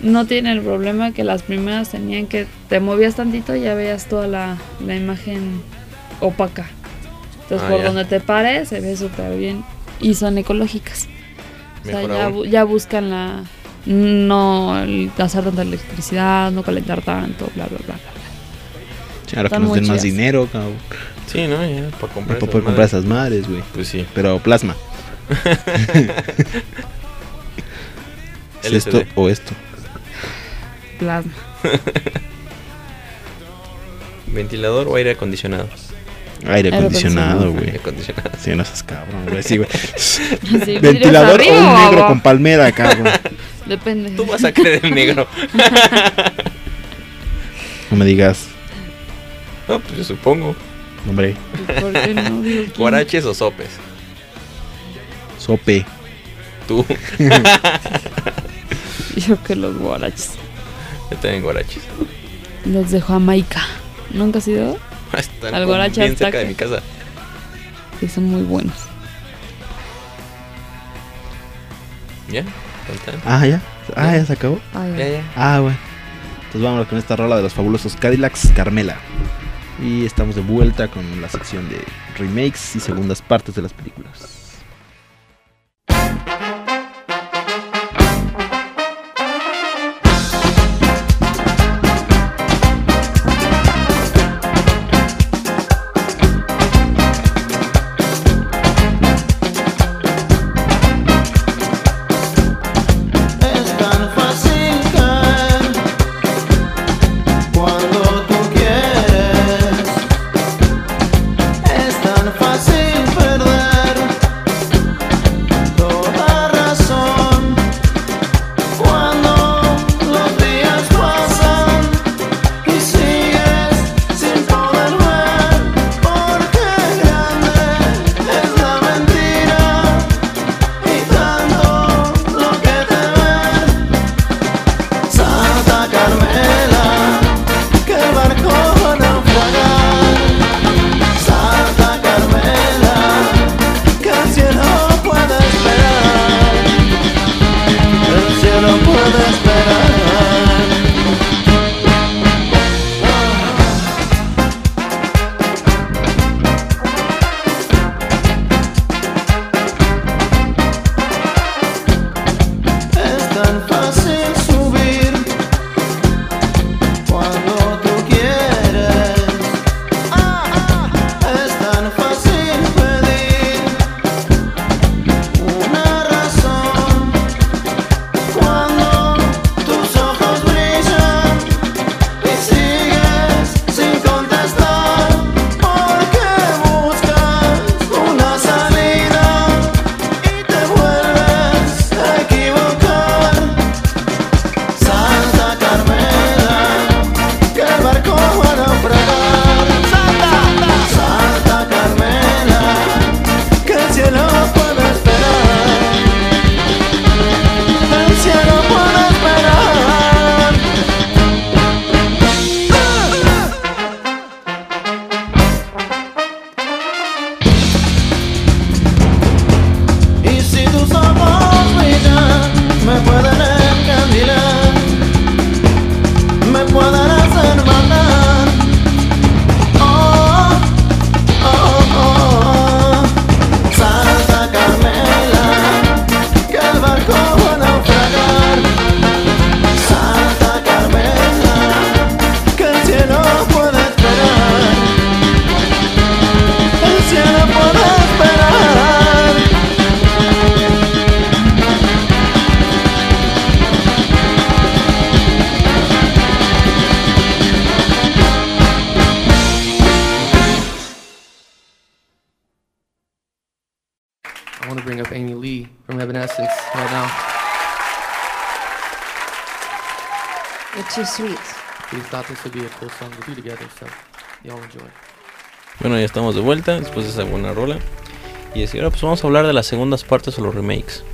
no tiene el problema que las primeras tenían que te movías tantito y ya veías toda la, la imagen opaca. Entonces Ah, por ya. donde te pares se ve súper bien y son ecológicas. O sea, ya, bu- ya buscan la no el gastar tanta electricidad, no calentar tanto, bla bla bla. bla. Sí, ahora que Están nos den más dinero, cabrón. Sí, ¿no? Ya, para Para comprar. poder esas comprar madres. esas madres, güey. Pues sí. Pero plasma. ¿Es LCD. esto o esto? Plasma. ¿Ventilador o aire acondicionado? Aire acondicionado, güey. Aire acondicionado. Sí, no seas cabrón, güey. Sí, güey. Sí, Ventilador o ¿vidrios un negro con palmera, cabrón. Depende. Tú vas a creer el negro. No me digas, No, pues yo supongo. hombre. ¿Por qué no? Digo, ¿quién? ¿Guaraches o sopes? Sope. Tú. Yo que los guaraches. Yo también guaraches. Los de Jamaica. ¿Nunca has ido? Están Al guarache bien cerca de mi casa. que son muy buenos. ¿Ya? Ah, ya. Ah, ya se acabó. Ay, Ya, ya. Ah, bueno. Entonces vámonos con esta rola de los fabulosos Cadillacs Carmela. Y estamos de vuelta con la sección de remakes y segundas partes de las películas. Too sweet. We thought this would be a cool song to do together, so y'all enjoy. Bueno, ya estamos de vuelta después de esa buena rola. Y así ahora pues vamos a hablar de las segundas partes o los remakes.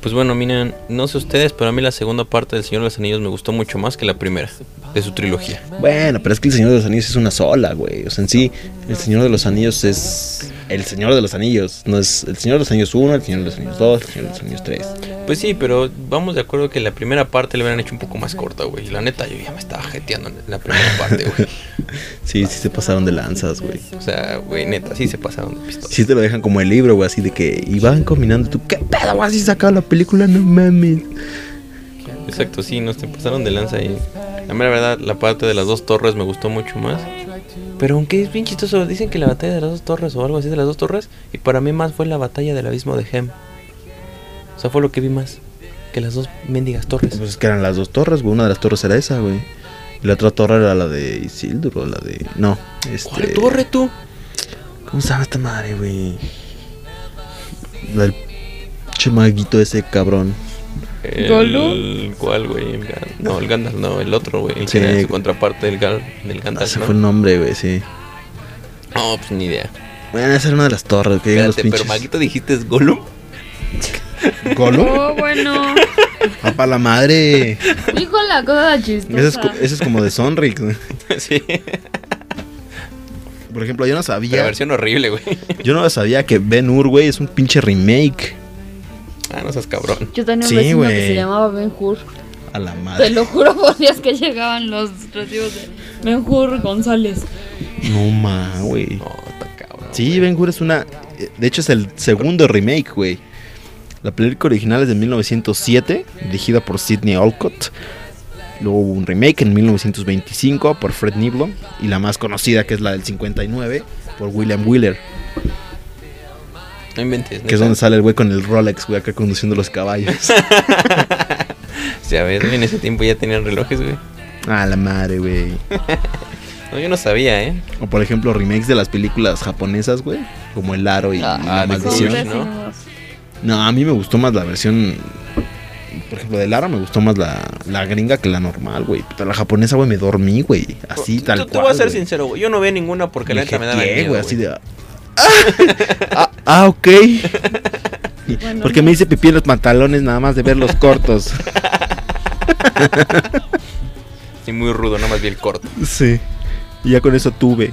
Pues bueno, miren, no sé ustedes, pero a mí la segunda parte del Señor de los Anillos me gustó mucho más que la primera de su trilogía. Bueno, pero es que el Señor de los Anillos es una sola, güey. O sea, en sí, el Señor de los Anillos es el Señor de los Anillos. No es el Señor de los Anillos 1, el Señor de los Anillos 2, el Señor de los Anillos 3. Pues sí, pero vamos de acuerdo que la primera parte le hubieran hecho un poco más corta, güey. La neta, yo ya me estaba jeteando en la primera parte, güey. Sí, sí se pasaron de lanzas, güey. O sea, güey, neta, sí se pasaron de pistola. Sí te lo dejan como el libro, güey, así de que y van combinando. ¿Tú qué pedo, güey? Así sacaron la película, no mames. Exacto, sí, nos te pasaron de lanza y la mera verdad, la parte de las dos torres me gustó mucho más. Pero aunque es bien chistoso, dicen que la batalla de las dos torres o algo así de las dos torres, y para mí más fue la batalla del abismo de Hem. O sea, fue lo que vi más que las dos mendigas torres. Pues es que eran las dos torres, güey. Una de las torres era esa, güey. Y la otra torre era la de Isildur o la de. No, este. ¿Cuál torre tú? ¿Cómo se llama esta madre, güey? La del chemaguito ese cabrón. El. ¿Cuál, güey? No, el Gandalf, no, el otro, güey. El Sí. que era su contraparte del, Gal, del Ah, Gandalf, ese ¿no? fue el nombre, güey, sí. No, pues ni idea. Bueno, esa era una de las torres que llegan los Espérate, pero pinches. Maguito dijiste es Gollum. Oh, bueno. ¡Papá la madre! Dijo la cosa chistosa. Ese es, co- ese es como de Sonrix, güey. sí. Por ejemplo, yo no La sabía. versión horrible, güey. Yo no sabía que Ben Hur, güey, es un pinche remake. Ah, no seas cabrón. Yo tenía un Sí, vecino güey. que se llamaba Ben Hur. A la Te madre. lo juro por Dios que llegaban los recibos de Ben Hur González. No ma, güey. No, está cabrón. Sí, Ben Hur es una. De hecho, es el segundo remake, güey. La película original es de 1907, dirigida por Sidney Olcott. Luego hubo un remake en 1925 por Fred Niblo. Y la más conocida, que es la del 59, por William Wheeler. No inventes. Que es donde sale el güey con el Rolex, güey, acá conduciendo los caballos. Ya ves, güey, en ese tiempo ya tenían relojes, güey. ah, la madre, güey. No, yo no sabía, ¿eh? O por ejemplo, remakes de las películas japonesas, güey. Como El Aro y Ah, La de Maldición. ¿no? No, a mí me gustó más la versión. Por ejemplo, de Lara me gustó más la, la gringa que la normal, güey. Pero la japonesa, güey, me dormí, güey. Así, tal Te- Te cual. voy a ser sincero, güey. Yo no veo ninguna porque la neta me daba jeteé, miedo, güey. así de. Ah, ah, ok. Bueno, porque me hice pipí en los pantalones nada más de ver los cortos. Sí, muy rudo, nada más vi el corto. sí. Y ya con eso tuve.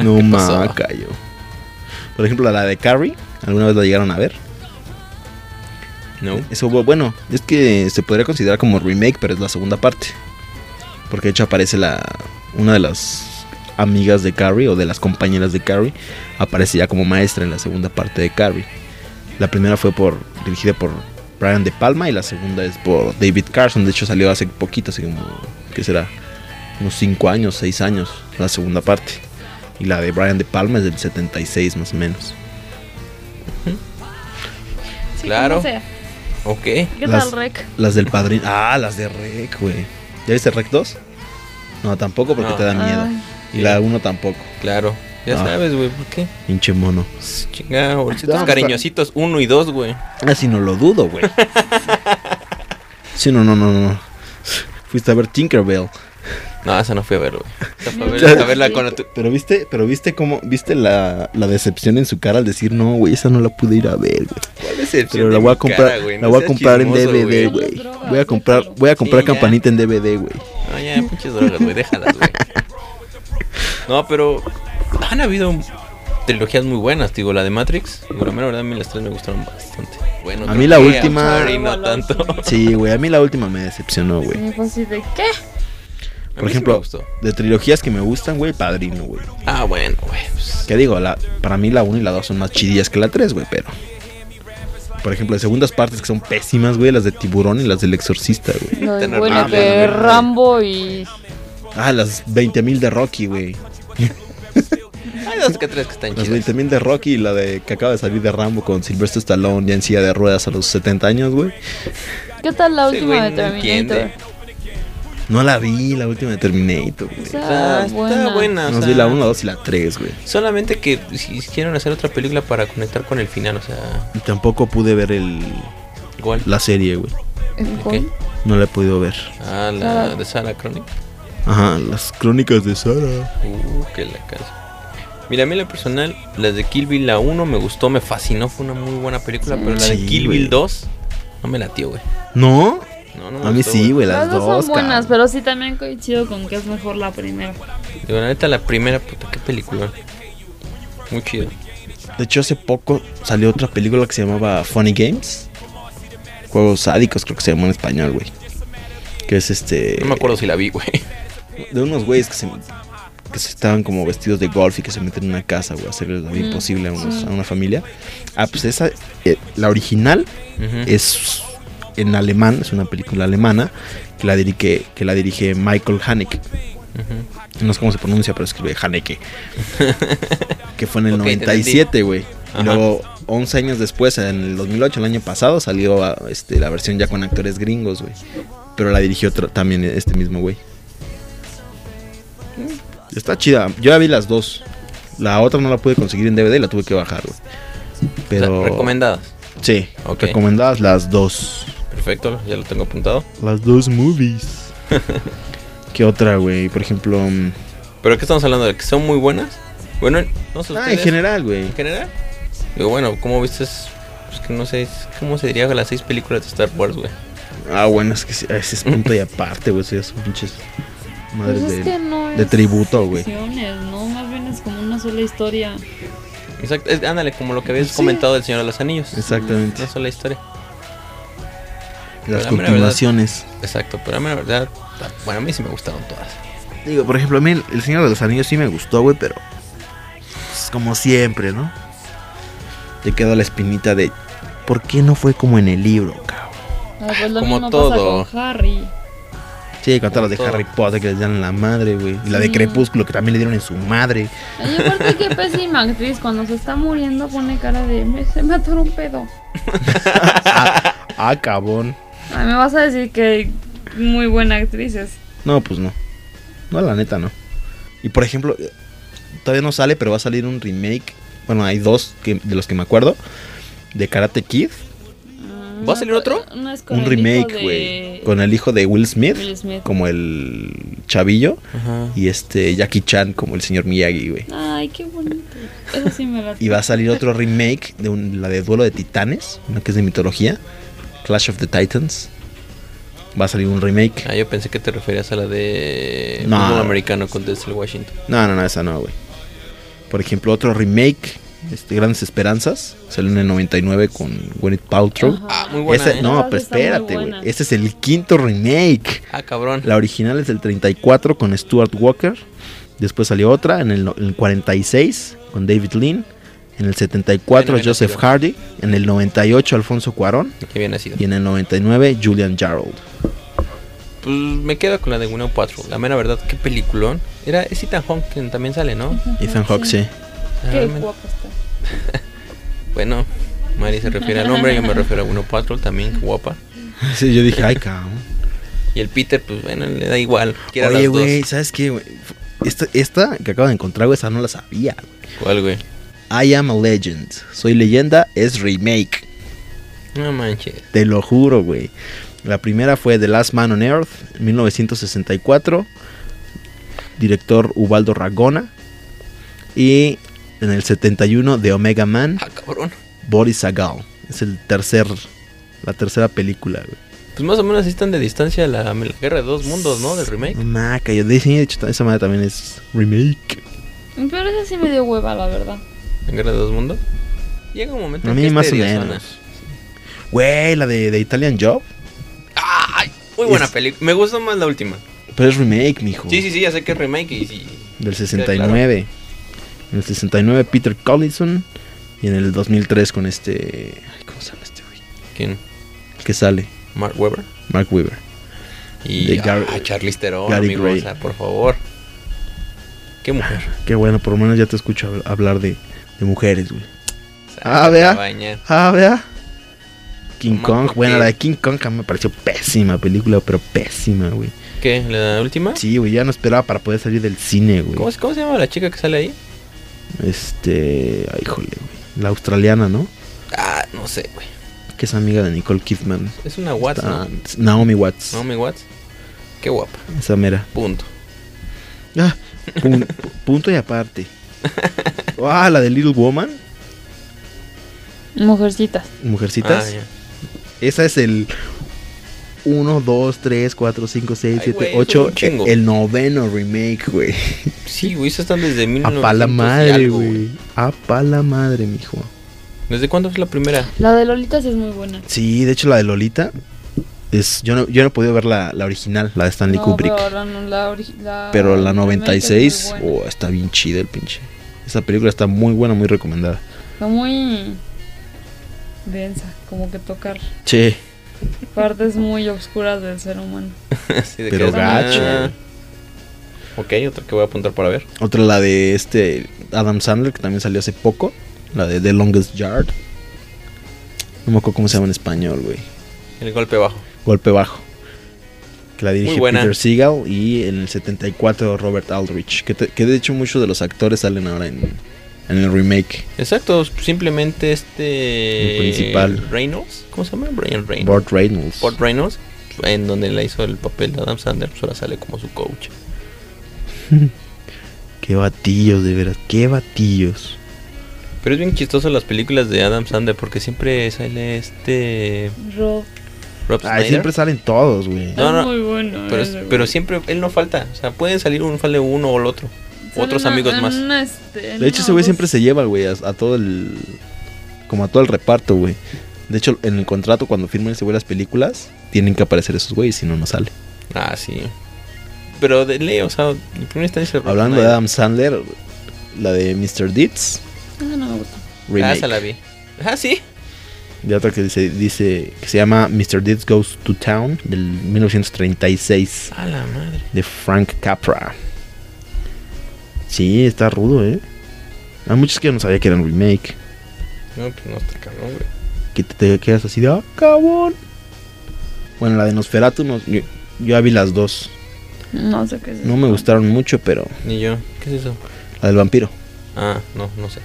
No ma, callo. Por ejemplo, la de Carrie. ¿Alguna vez la llegaron a ver? No. Eso, bueno, es que se podría considerar como remake, pero es la segunda parte. Porque de hecho aparece la una de las amigas de Carrie o de las compañeras de Carrie aparece ya como maestra en la segunda parte de Carrie. La primera fue por dirigida por Brian De Palma y la segunda es por David Carson. De hecho salió hace poquito, así como que será unos 5 años, 6 años la segunda parte. Y la de Brian De Palma es del 76 más o menos. sí, Claro. Ok. ¿Qué Las- tal, Rec? Las del padrino. Ah, las de Rec, güey. ¿Ya viste Rec 2? No, tampoco porque No. te da miedo. Ay. Y la 1 tampoco. Claro. Ya Ah. sabes, güey, ¿por qué? Pinche mono. Chinga, bolsitos No, cariñositos, uno y dos, güey. Así no lo dudo, güey. Sí, no, no, no, no. Fuiste a ver Tinkerbell. No, esa no fui a ver, güey. A ver- a verla con tu- Pero viste, pero viste cómo, viste la, la decepción en su cara al decir, no, güey, esa no la pude ir a ver, güey. ¿Cuál decepción Pero la voy a comprar, cara, güey? la No voy a comprar en DVD, güey. Voy a comprar, voy a comprar Sí, ya. campanita en DVD, güey. No, ya, pinches drogas, güey, déjalas, güey. No, pero han habido trilogías muy buenas, digo, la de Matrix. Digo, la mera verdad, a mí las tres me gustaron bastante. Bueno, A mí la última- Sorry, no tanto. Sí, güey, a mí la última me decepcionó, güey. Así de ¿qué? Por ejemplo, de trilogías que me gustan, güey, Padrino, güey. Ah, bueno, güey. pues, Que digo, la, para mí la 1 y la 2 son más chidillas que la 3, güey, pero. Por ejemplo, de segundas partes que son pésimas, güey, las de Tiburón y las del Exorcista, güey. No, bueno, güey. Rambo y. Ah, las 20.000 de Rocky, güey. Hay dos que tres que están Las chidas. 20.000 de Rocky y la de que acaba de salir de Rambo con Sylvester Stallone ya en silla de ruedas a los 70 años, güey. ¿Qué tal la última güey de. Terminator? No la vi, la última de Terminator, güey. O O sea, sea, está buena. buena. o No sea, vi la 1, la 2 y la 3, güey. Solamente que si quisieron hacer otra película para conectar con el final, o sea, Y tampoco pude ver el igual. la serie, güey. ¿En ¿Qué? cuál? No la he podido ver. Ah, la de Sarah Chronic. Ajá, las crónicas de Sara. Uh, que la casa. Mira, a mí lo personal, las de Kill Bill la 1 me gustó, me fascinó, fue una muy buena película, pero la de Sí, Kill güey. Bill 2 no me latió, güey. ¿No? No, no me A mí gustó, sí, güey, las, Las dos dos. son buenas, cabrón. pero sí también coincido con que es mejor la primera. Digo, la neta, la primera, puta, qué película. Muy chido. De hecho, hace poco salió otra película que se llamaba Funny Games. Juegos sádicos, creo que se llamó en español, güey. Que es este. No me acuerdo si la vi, güey. De unos güeyes que se, que se estaban como vestidos de golf y que se meten en una casa, güey, a hacerles la vida Mm, imposible a, unos- a una familia. Ah, pues esa. eh, la original es en alemán, es una película alemana que la dirige, que la dirige Michael Haneke. No sé cómo se pronuncia, pero escribe Haneke. que fue en el Ok, te 97, güey. Y luego, 11 años después, en el 2008, el año pasado, salió ah, este, la versión ya con actores gringos, güey. Pero la dirigió otro- también este mismo güey. Está chida. Yo ya vi las dos. La otra no la pude conseguir en DVD, la tuve que bajar, güey. O Pero. sea, recomendadas. Sí, Ok. recomendadas las dos. Perfecto, ya lo tengo apuntado. Las dos movies. ¿Qué otra, güey? Por ejemplo. mm, ¿Pero qué estamos hablando? ¿De que son muy buenas? Bueno, no sé Ah, en general, güey. ¿En general? Digo, bueno, ¿cómo viste? Es pues que no sé, ¿cómo se diría las seis películas de Star Wars, güey? Ah, bueno, es que ese es punto y aparte, güey. Eso ya son pinches madres Pues de, es que no de es tributo, güey. No, más bien es como una sola historia. Exacto, es- ándale, como lo que habías Sí. comentado del Señor de los Anillos. Exactamente. Una sola historia. Las Pero la continuaciones. Exacto, pero a mí la verdad, bueno, a mí sí me gustaron todas. Digo, por ejemplo, a mí el, el Señor de los Anillos sí me gustó, güey, pero. pues, como siempre, ¿no? Te quedó la espinita de. ¿Por qué no fue como en el libro, cabrón? Ah, pues lo Como mismo todo. pasa con Harry. Sí, con todas las de. Harry Potter que les dan en la madre, güey. Y la de. Crepúsculo que también le dieron en su madre. Ay, aparte qué pésima actriz cuando se está muriendo pone cara de me, se me atoró un pedo. Ah, cabrón. Ay, me vas a decir que muy buena actriz es. No, pues no. No, la neta no. Y por ejemplo, eh, todavía no sale, pero va a salir un remake. Bueno, hay dos que, de los que me acuerdo. De Karate Kid. ¿Va a salir otro? No es con Un remake, de güey. Con el hijo de Will Smith. Will Smith. Como el chavillo. Ajá. Y este Jackie Chan como el señor Miyagi, güey. Ay, qué bonito. Eso sí me la Y va a salir otro remake de un- la de Duelo de Titanes, una que es de mitología. Clash of the Titans. Va a salir un remake. Ah, yo pensé que te referías a la de No. fútbol americano con Denzel Washington. No, no, no, esa no, güey. Por ejemplo, otro remake, este, Grandes Esperanzas, salió en el 99 con Gwyneth Paltrow. Ajá. Ah, muy buena. Ese- ¿eh? no, pero espérate, güey. Este es el quinto remake. Ah, cabrón. La original es del 34 con Stuart Walker. Después salió otra en el, no- en el 46 con David Lean. En el 74 Bien, bien Joseph. Hardy. En el 98 Alfonso Cuarón. Qué bien nacido. Y en el 99 Julian Jarrold. Pues me quedo con la de Winnow Patrol. La mera verdad, qué peliculón. Era, es Ethan Hawke quien también sale, ¿no? Ethan Hawke, sí. Qué Realmente- guapo está. Bueno, Mari se refiere al hombre, yo me refiero a Winnow Patrol también, qué guapa. Sí, yo dije, ay, cabrón. Y el Peter, pues bueno, le da igual. Oye, güey, ¿sabes qué, güey? Esta, esta que acabo de encontrar, güey, esa no la sabía. ¿Cuál, güey? I Am a Legend. Soy leyenda es remake. No manches. Te lo juro, güey. La primera fue The Last Man on Earth, en 1964. Director Ubaldo Ragona. Y en el 71 de Omega Man, Ah, cabrón. Boris Sagal. Es el tercer, la tercera película, güey. Pues más o menos así están de distancia la, la guerra de dos mundos, ¿no? Del remake. Maca, yo de de hecho esa madre también es remake. Pero esa sí me dio hueva, la verdad. La guerra de dos mundos. Llega un momento A en mí que es más o tediosona. menos. Güey, la de, de Italian Job. ¡Ay! Muy buena Es- película. Me gustó más la última. Pero es remake, mijo. Sí, sí, sí, ya sé que es remake y sí. Del 69. En el 69 Peter Collison. Y en el 2003 con este... ay, ¿Cómo se llama este güey? ¿Quién? El que sale. Mark Webber. Mark Weaver. Y Gar- ah, Charlize Theron, Gary amigo, Gray. o sea, por favor. Qué mujer. Qué bueno, por lo menos ya te escucho hab- hablar de, de mujeres, güey. Ah, vea. Ah, vea. King Kong. ¿por Bueno, la de King Kong a mí me pareció pésima película, pero pésima, güey. ¿Qué? ¿La última? Sí, güey, ya no esperaba para poder salir del cine, güey. ¿Cómo, ¿Cómo se llama la chica que sale ahí? Este... Ay, híjole, güey. La australiana, ¿no? Ah, no sé, güey. Que es amiga de Nicole Kidman. Es una Watts, Está- ¿no? Naomi Watts. Naomi Watts. Qué guapa. Esa mera. Punto. Ah, pun- punto y aparte. Ah, la de Little Woman, Mujercitas. Mujercitas. Ah, ya. Esa es el 1, 2, 3, 4, 5, 6, Ay, 7, güey, eso es 8. un chingo. El noveno remake, güey. Sí, güey, esas están desde A 1900 pa' la madre, güey. A pa' la madre, mijo. ¿Desde cuándo fue la primera? La de Lolita sí es muy buena. Sí, de hecho la de Lolita. Es, yo, no, yo no he podido ver la, la original, la de Stanley No, Kubrick. Pero la, no- la, Pero la remake es muy 96, buena. oh, está bien chida el pinche. Esa película está muy buena, muy recomendada. Está muy densa, como que tocar Che, partes muy oscuras del ser humano. Así de Pero que- gacho, Ah. Ok, otra que voy a apuntar para ver. otra la de este Adam Sandler, que también salió hace poco. La de The Longest Yard. No me acuerdo cómo se llama en español, güey. El golpe bajo. Golpe bajo. Que la dirige. Peter Seagal y en el 74 Robert Aldrich. Que, te- que de hecho muchos de los actores salen ahora en, en el remake. Exacto, simplemente este. El principal. Reynolds. ¿Cómo se llama? Brian Reynolds. Burt Reynolds. Burt Reynolds. En donde le hizo el papel de Adam Sandler, pues ahora sale como su coach. Qué batillos, de veras. Qué batillos. Pero es bien chistoso las películas de Adam Sandler porque siempre sale este. Rob. Rob Ay, siempre salen todos, güey. No, no, Es muy bueno. Pero, ese, güey. pero siempre él no falta. O sea, pueden salir un sale uno o el otro. Otros una- amigos más. una, este, De hecho, ese güey siempre se lleva, güey, a, a todo el. Como a todo el reparto, güey. De hecho, en el contrato, cuando firman ese güey las películas, tienen que aparecer esos güeyes, si no, no sale. Ah, sí. Pero de ley, o sea, en primera instancia. Hablando de. Adam Sandler, la de Mr. Deeds, Esa no me gusta. Ah, esa la vi. Ah, sí. Y otra que dice, dice que se llama Mr. Deeds Goes to Town, del 1936, A la madre. de Frank Capra. Sí, está rudo, ¿eh? Hay muchos que yo no sabía que eran remake. No, pues no está cabrón, güey. que te, te quedas así de ¡ah, cabrón! Bueno, la de Nosferatu, no- yo, yo ya vi las dos. No sé qué es No eso. me gustaron mucho, pero Ni yo. ¿Qué es eso? la del vampiro. Ah, no, no sé.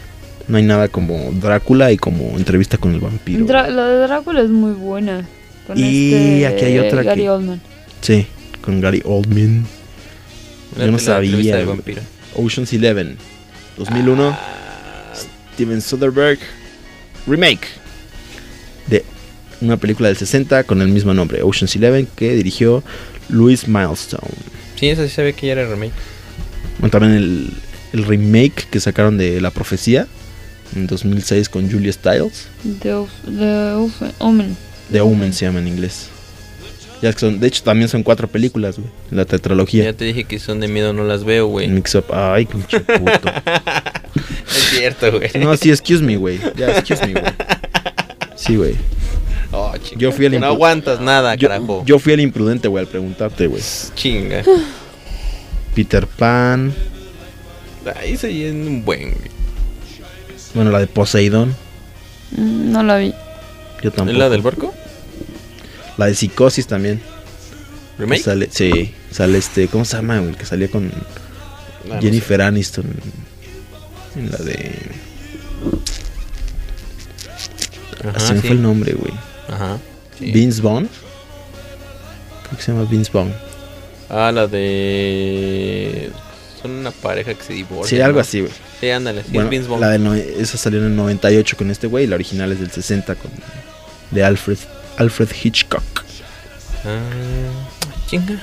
No hay nada como Drácula y como entrevista con el vampiro. Dra- la de Drácula es muy buena. Con Y este aquí hay otra Gary que- Oldman. Sí, con Gary Oldman. Yo no La sabía, entrevista del güey. vampiro. Ocean's Eleven, 2001. Ah, Steven Soderbergh. Remake. De una película del 60 con el mismo nombre, Ocean's Eleven, que dirigió Louis Milestone. sí, esa sí se ve que ya era remake. Bueno, también el, el remake que sacaron de La Profecía en 2006 con Julia Stiles. De Uf- Omen. The Omen se llama en inglés. Ya que son, de hecho, también son cuatro películas, güey. La tetralogía. Ya te dije que son de miedo, no las veo, güey. Mix up. Ay, pinche puto. es cierto, güey. No, sí, excuse me, güey. Ya, excuse me, güey. Sí, güey. Oh. Yo fui el No aguantas nada, Yo, carajo. yo fui el imprudente, güey, al preguntarte, güey. Chinga. Peter Pan. Ahí se es un buen, güey. Bueno, la de Poseidón. Mm, No la vi. Yo tampoco. ¿Es la del barco? La de Psicosis también. ¿Remake? Sale, sí, sale este. ¿Cómo se llama? güey? El que salía con Ah, no Jennifer Aniston. En la de. Ajá, Así me sí. fue el nombre, güey. Ajá. sí. Vince Vaughn. Creo que se llama Vince Vaughn. Ah, la de. Son una pareja que se divorcia. Sí, algo ¿no? así, güey. Sí, ándale. Sí, Bueno, es Vince Vaughn. la del no- esa salió en el 98 con este güey y la original es del 60 con de Alfred Alfred Hitchcock. Ah, chinga.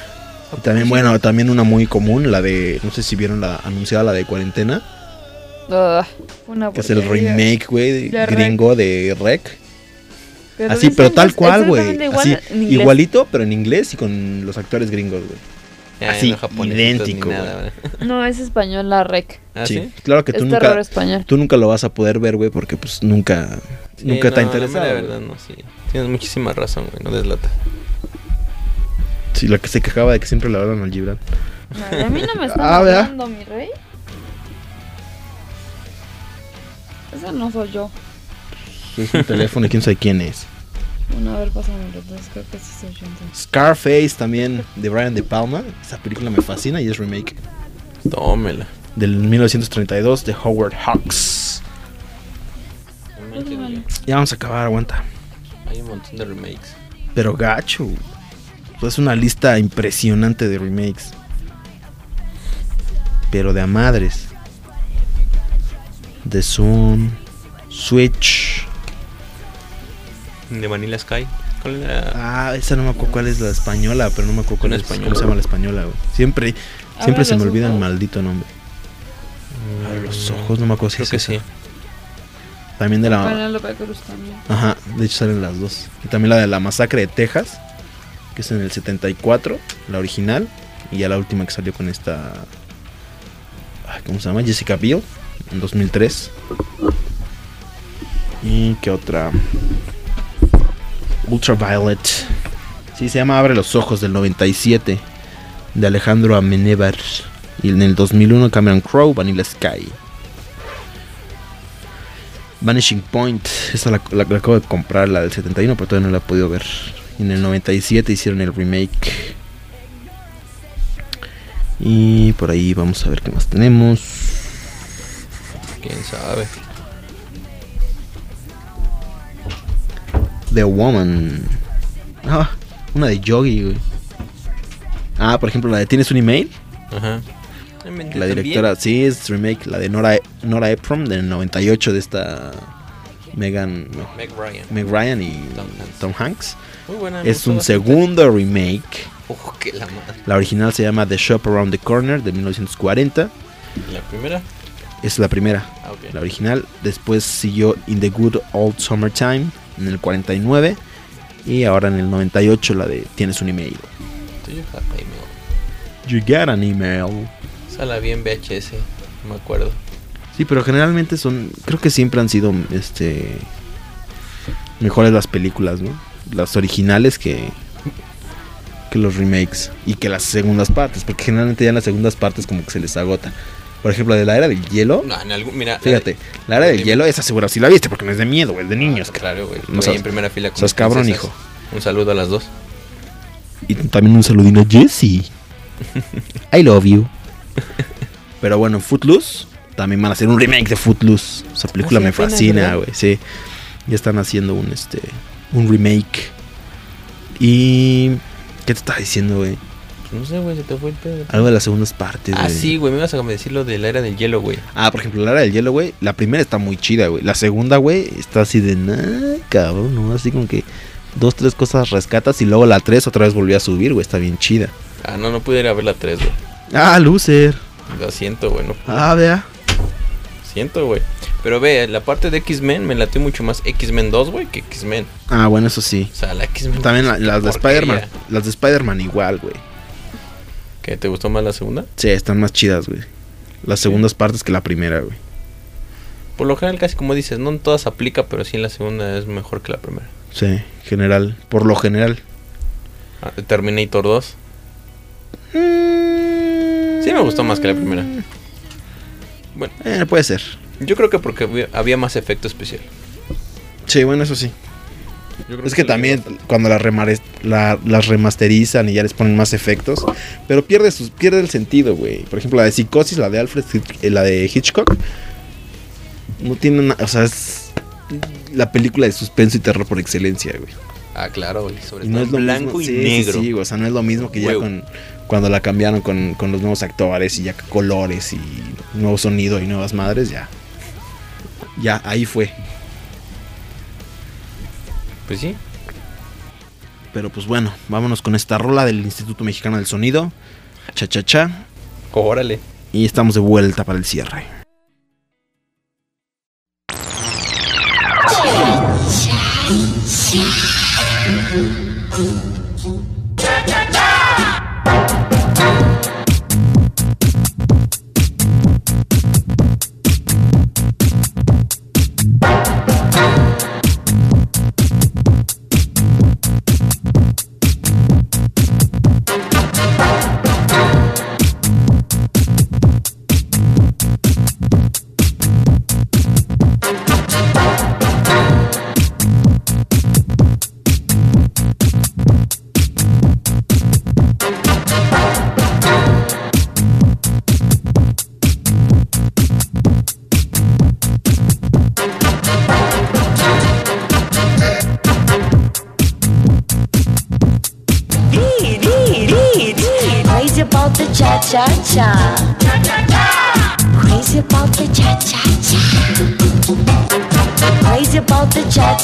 Y también bueno, también una muy común, la de no sé si vieron la anunciada la de cuarentena, una que es el remake, güey, gringo de Rec. Pero Así, pero tal es cual, güey. igual igualito, pero en inglés y con los actores gringos, güey. Así, no idéntico, nada. No, es español la rec. ¿Ah, sí, sí? claro que tú es nunca español. tú nunca lo vas a poder ver, güey, porque pues nunca Sí, nunca te ha no, la interesado. verdad, no, sí. Tienes muchísima razón, güey. No deslata. Sí, la que se quejaba de que siempre le hablan al Gibran. A mí no me están Ah, hablando, mi rey. Esa no soy yo. Es un teléfono y quién sabe quién es. Bueno, a ver, pásame los dos. Creo que sí soy yo entonces. Scarface también de Brian De Palma. Esa película me fascina y es remake. Tómela. Del 1932 de Howard Hawks. Güey. Ya vamos a acabar, aguanta. Hay un montón de remakes. Pero gacho. Es una lista impresionante de remakes. Pero de a madres. The Sun. Switch. De Vanilla Sky. Ah, esa no me acuerdo cuál es la española, pero no me acuerdo cuál es, española. cómo se llama la española, güey. Siempre, Abre siempre se me olvida el maldito nombre. Los ojos, no me acuerdo si Creo es que esa. sí. También de la... Penélope Cruz también. Ajá, de hecho salen las dos. Y también la de la masacre de Texas, que es en el 74, la original. Y ya la última que salió con esta... ay, ¿Cómo se llama? Jessica Biel, en 2003. ¿Y qué otra? Ultraviolet. Sí, se llama Abre los Ojos del 97, de Alejandro Amenébar. Y en el 2001 Cameron Crowe, Vanilla Sky. Vanishing Point, esa la, la- la acabo de comprar, la del 71, pero todavía no la he podido ver. En el 97 hicieron el remake. Y por ahí vamos a ver qué más tenemos. Quién sabe. The Woman. Ah, una de Yogi, güey. Ah, por ejemplo, la de ¿Tienes un email? Ajá. La también. directora, sí, es remake, la de Nora, Nora Ephron del 98 de esta Megan, no, Meg Ryan. Meg Ryan y Tom Hanks. Tom Hanks. Muy buena. me Es un segundo remake. Que la madre. La original se llama The Shop Around the Corner de 1940. ¿La primera? Es la primera, Ah, la original. Después siguió In the Good Old Summertime en el 49. Y ahora en el 98 la de Tienes un email. Do you have email? You got an email. Esa la vi en VHS, no me acuerdo. Sí, pero generalmente son. Creo que siempre han sido este. Mejores las películas, ¿no? Las originales que. Que los remakes. Y que las segundas partes. Porque generalmente ya en las segundas partes como que se les agota. Por ejemplo, de la era del hielo. No, en algún, mira. Fíjate, la era del hielo, esa segura si la viste porque no es de miedo, güey, de niños. cabrón. Claro, güey. No seas- en primera fila con mis cabrón, hijo. Un saludo a las dos. Y también un saludino a Jessie. I love you. Pero bueno, Footloose. También van a hacer un remake de Footloose. Esa película me fascina, güey. Sí. Ya están haciendo un este. Un remake. Y. ¿Qué te estaba diciendo, güey? No sé, güey, se te fue el pedo. Algo de las segundas partes, Ah, sí, güey, me ibas a decir lo de la era del hielo, güey. Ah, por ejemplo, la era del hielo, güey. La primera está muy chida, güey. La segunda, güey, está así de. Nah, cabrón, ¿no? Así como que. Dos, tres cosas rescatas y luego la tres otra vez volvió a subir, güey. Está bien chida. Ah, no, no pude ir a ver la 3, güey. Ah, loser. Lo siento, güey, no Ah, vea. siento, güey. Pero ve, la parte de X-Men me late mucho más X-Men 2, güey, que X-Men. Ah, bueno, eso sí. O sea, la X-Men. También la- las de. Spider-Man. Las de Spider-Man igual, güey. ¿Qué, te gustó más la segunda? Sí, están más chidas, güey. Las segundas partes que la primera, güey. Por lo general, casi como dices, no en todas aplica, pero sí en la segunda es mejor que la primera. Sí, general. Por lo general. Ah, Terminator 2. Sí me gustó más que la primera. Bueno, Eh, puede ser. yo creo que porque había- más efecto especial. Sí, bueno, eso sí. Yo creo Es que también cuando las, remare- la- las remasterizan y ya les ponen más efectos, pero pierde, sus, pierde el sentido, güey. Por ejemplo, la de Psicosis, la de Alfred, eh, la de Hitchcock, no tiene nada, o sea, es la película de suspenso y terror por excelencia, güey. Ah, claro, güey. Sobre Y todo no es lo blanco mismo, y sí, sí, negro. sí, güey, o sea, no es lo mismo que ya con cuando la cambiaron con, con los nuevos actores y ya colores y nuevo sonido y nuevas madres, ya. Ya, ahí fue. Pues sí. Pero pues bueno, vámonos con esta rola del Instituto Mexicano del Sonido. Cha cha cha. Órale. Y estamos de vuelta para el cierre.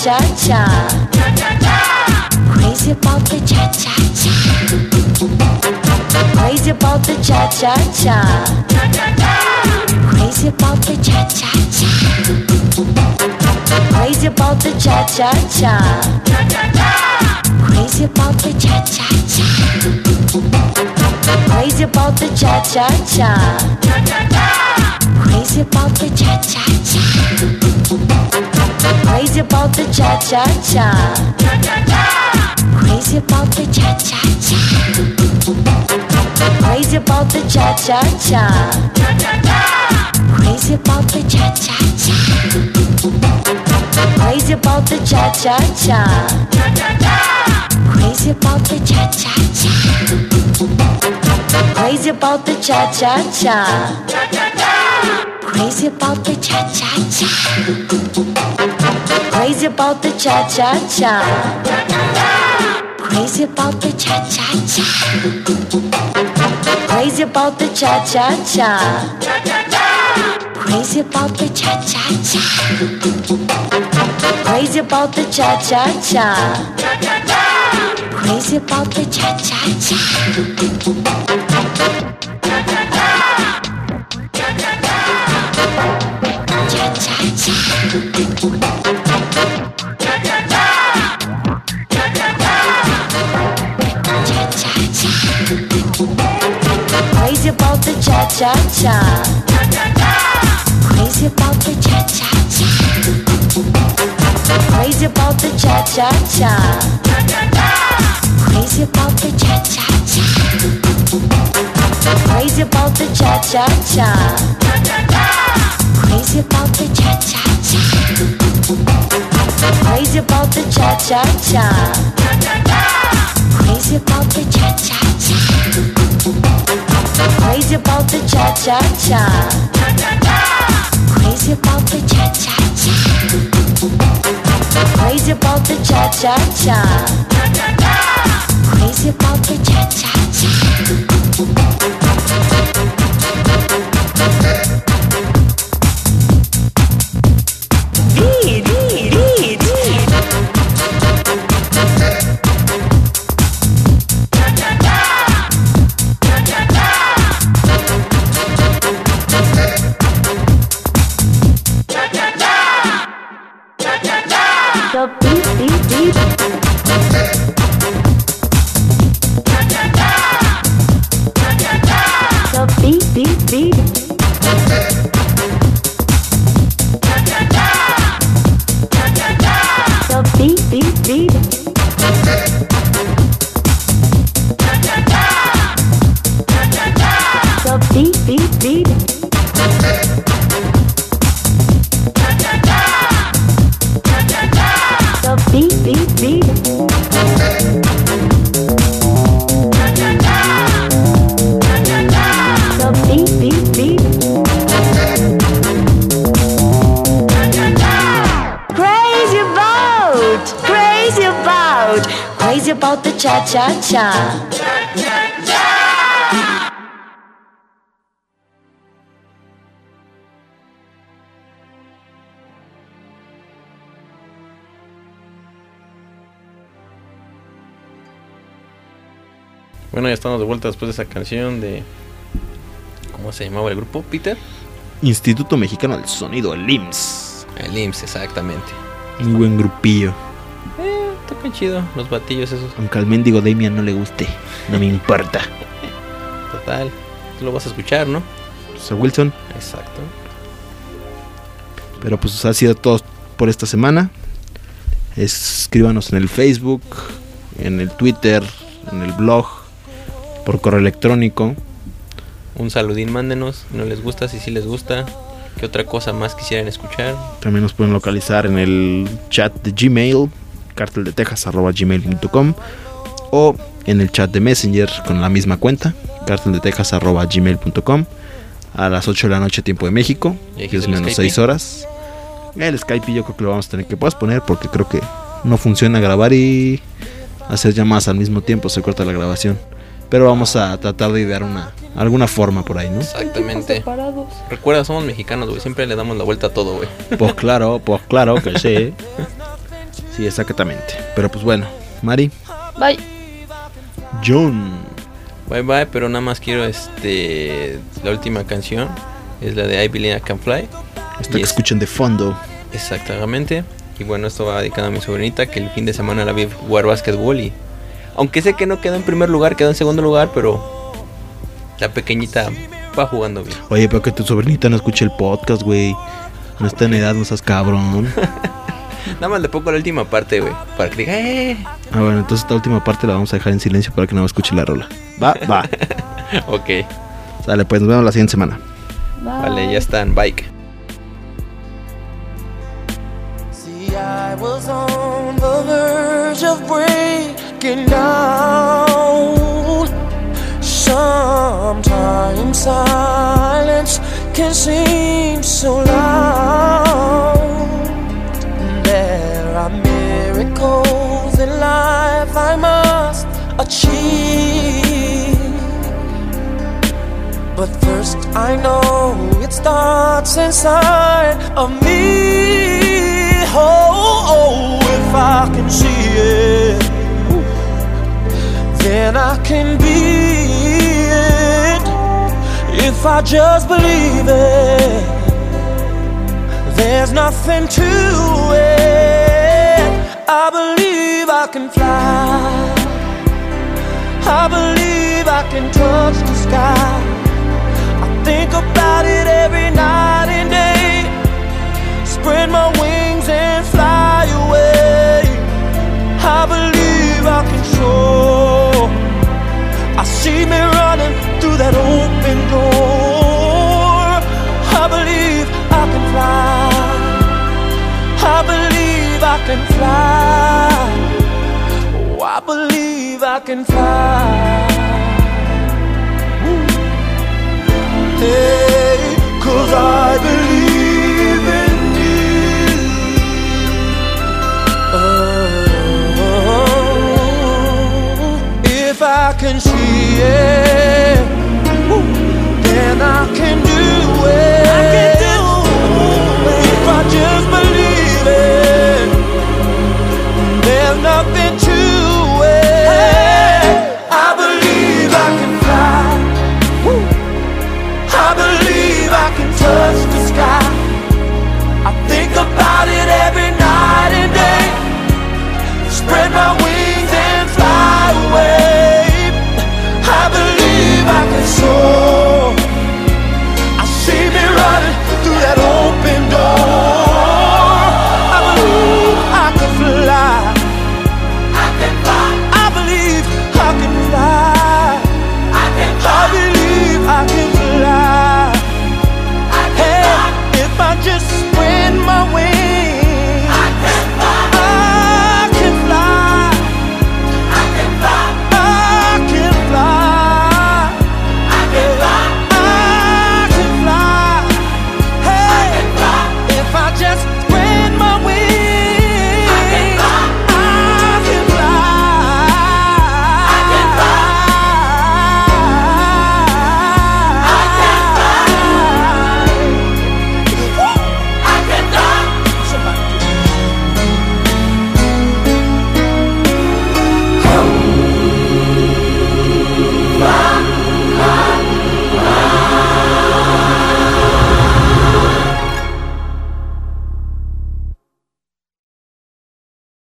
Cha cha. Crazy about the cha cha cha. Crazy about the cha cha cha. Crazy about the cha cha cha. Crazy about the cha cha cha. Crazy about the cha cha cha. Crazy about the cha cha cha. Crazy about the cha cha cha. Crazy about the cha cha cha. Crazy about the cha cha cha. Crazy about the cha cha cha. Crazy about the cha cha cha. Crazy about the cha cha cha. Crazy about the cha cha cha. Crazy about the cha cha cha. Crazy about the cha cha cha. Crazy about the cha cha cha. Crazy about the cha cha cha. Crazy about the cha cha cha. Crazy about the cha cha cha. Crazy about the cha cha cha. Crazy about the cha cha cha. About the cha cha cha. Crazy about the cha cha cha. Crazy about the cha cha cha. Crazy about the cha cha cha. Crazy about the cha cha cha. Crazy about the cha cha cha. Crazy about the cha cha cha. Crazy about the cha cha cha. Crazy about the cha cha cha. Crazy about the cha cha cha. Crazy about the cha cha cha. Crazy about the cha cha cha. Bueno, ya estamos de vuelta después de esa canción de. ¿Cómo se llamaba el grupo? ¿Peter? Instituto Mexicano del Sonido, el IMSS. El IMSS, exactamente. Muy buen grupillo. Eh, tocan chido, los batillos esos. Aunque al mendigo Damian no le guste, no me importa. Total. Tú lo vas a escuchar, ¿no? Sir Wilson. Exacto. Pero pues ha sido todo por esta semana. Escríbanos en el Facebook, en el Twitter, en el blog, por correo electrónico. Un saludín, mándenos. Si no les gusta, si sí les gusta. ¿Qué otra cosa más quisieran escuchar? También nos pueden localizar en el chat de Gmail, carteldetejas.gmail.com o en el chat de Messenger con la misma cuenta, carteldetejas.gmail.com a las 8 de la noche tiempo de México, ¿Y aquí que es menos Skype? 6 horas. El Skype yo creo que lo vamos a tener que poner porque creo que no funciona grabar y hacer llamadas al mismo tiempo, se corta la grabación. Pero vamos a tratar de idear una alguna forma por ahí, ¿no? Exactamente. Recuerda, somos mexicanos, güey. Siempre le damos la vuelta a todo, güey. Pues claro, pues claro que sí. Sí, exactamente. Pero pues bueno, Mari, Bye. John. Bye bye, pero nada más quiero este. La última canción es la de I Believe I Can Fly. Esta que es- escuchan de fondo. Exactamente. Y bueno, esto va dedicado a mi sobrinita que el fin de semana la vi jugar básquetbol y. Aunque sé que no quedó en primer lugar, quedó en segundo lugar, pero. La pequeñita va jugando bien. Oye, pero que tu sobrinita no escuche el podcast, güey. No está en edad, no seas cabrón. Nada más le pongo la última parte, güey. Para que diga, ¡eh! Ah, bueno, entonces esta última parte la vamos a dejar en silencio para que no escuche la rola. Va, va. Ok. Sale, pues nos vemos la siguiente semana. Vale, ya están. Bike. See, I was on the verge of down. Sometimes silence can seem so loud. There are miracles in life I must achieve. But first, I know it starts inside of me. Oh, oh, oh if I can see it, then I can be it. If I just believe it, there's nothing to it. I believe I can fly. I believe I can touch the sky. I think about it every night and day. Spread my wings and fly believe I can fly. Hey, cause I believe in you. Oh, if I can see it, then I can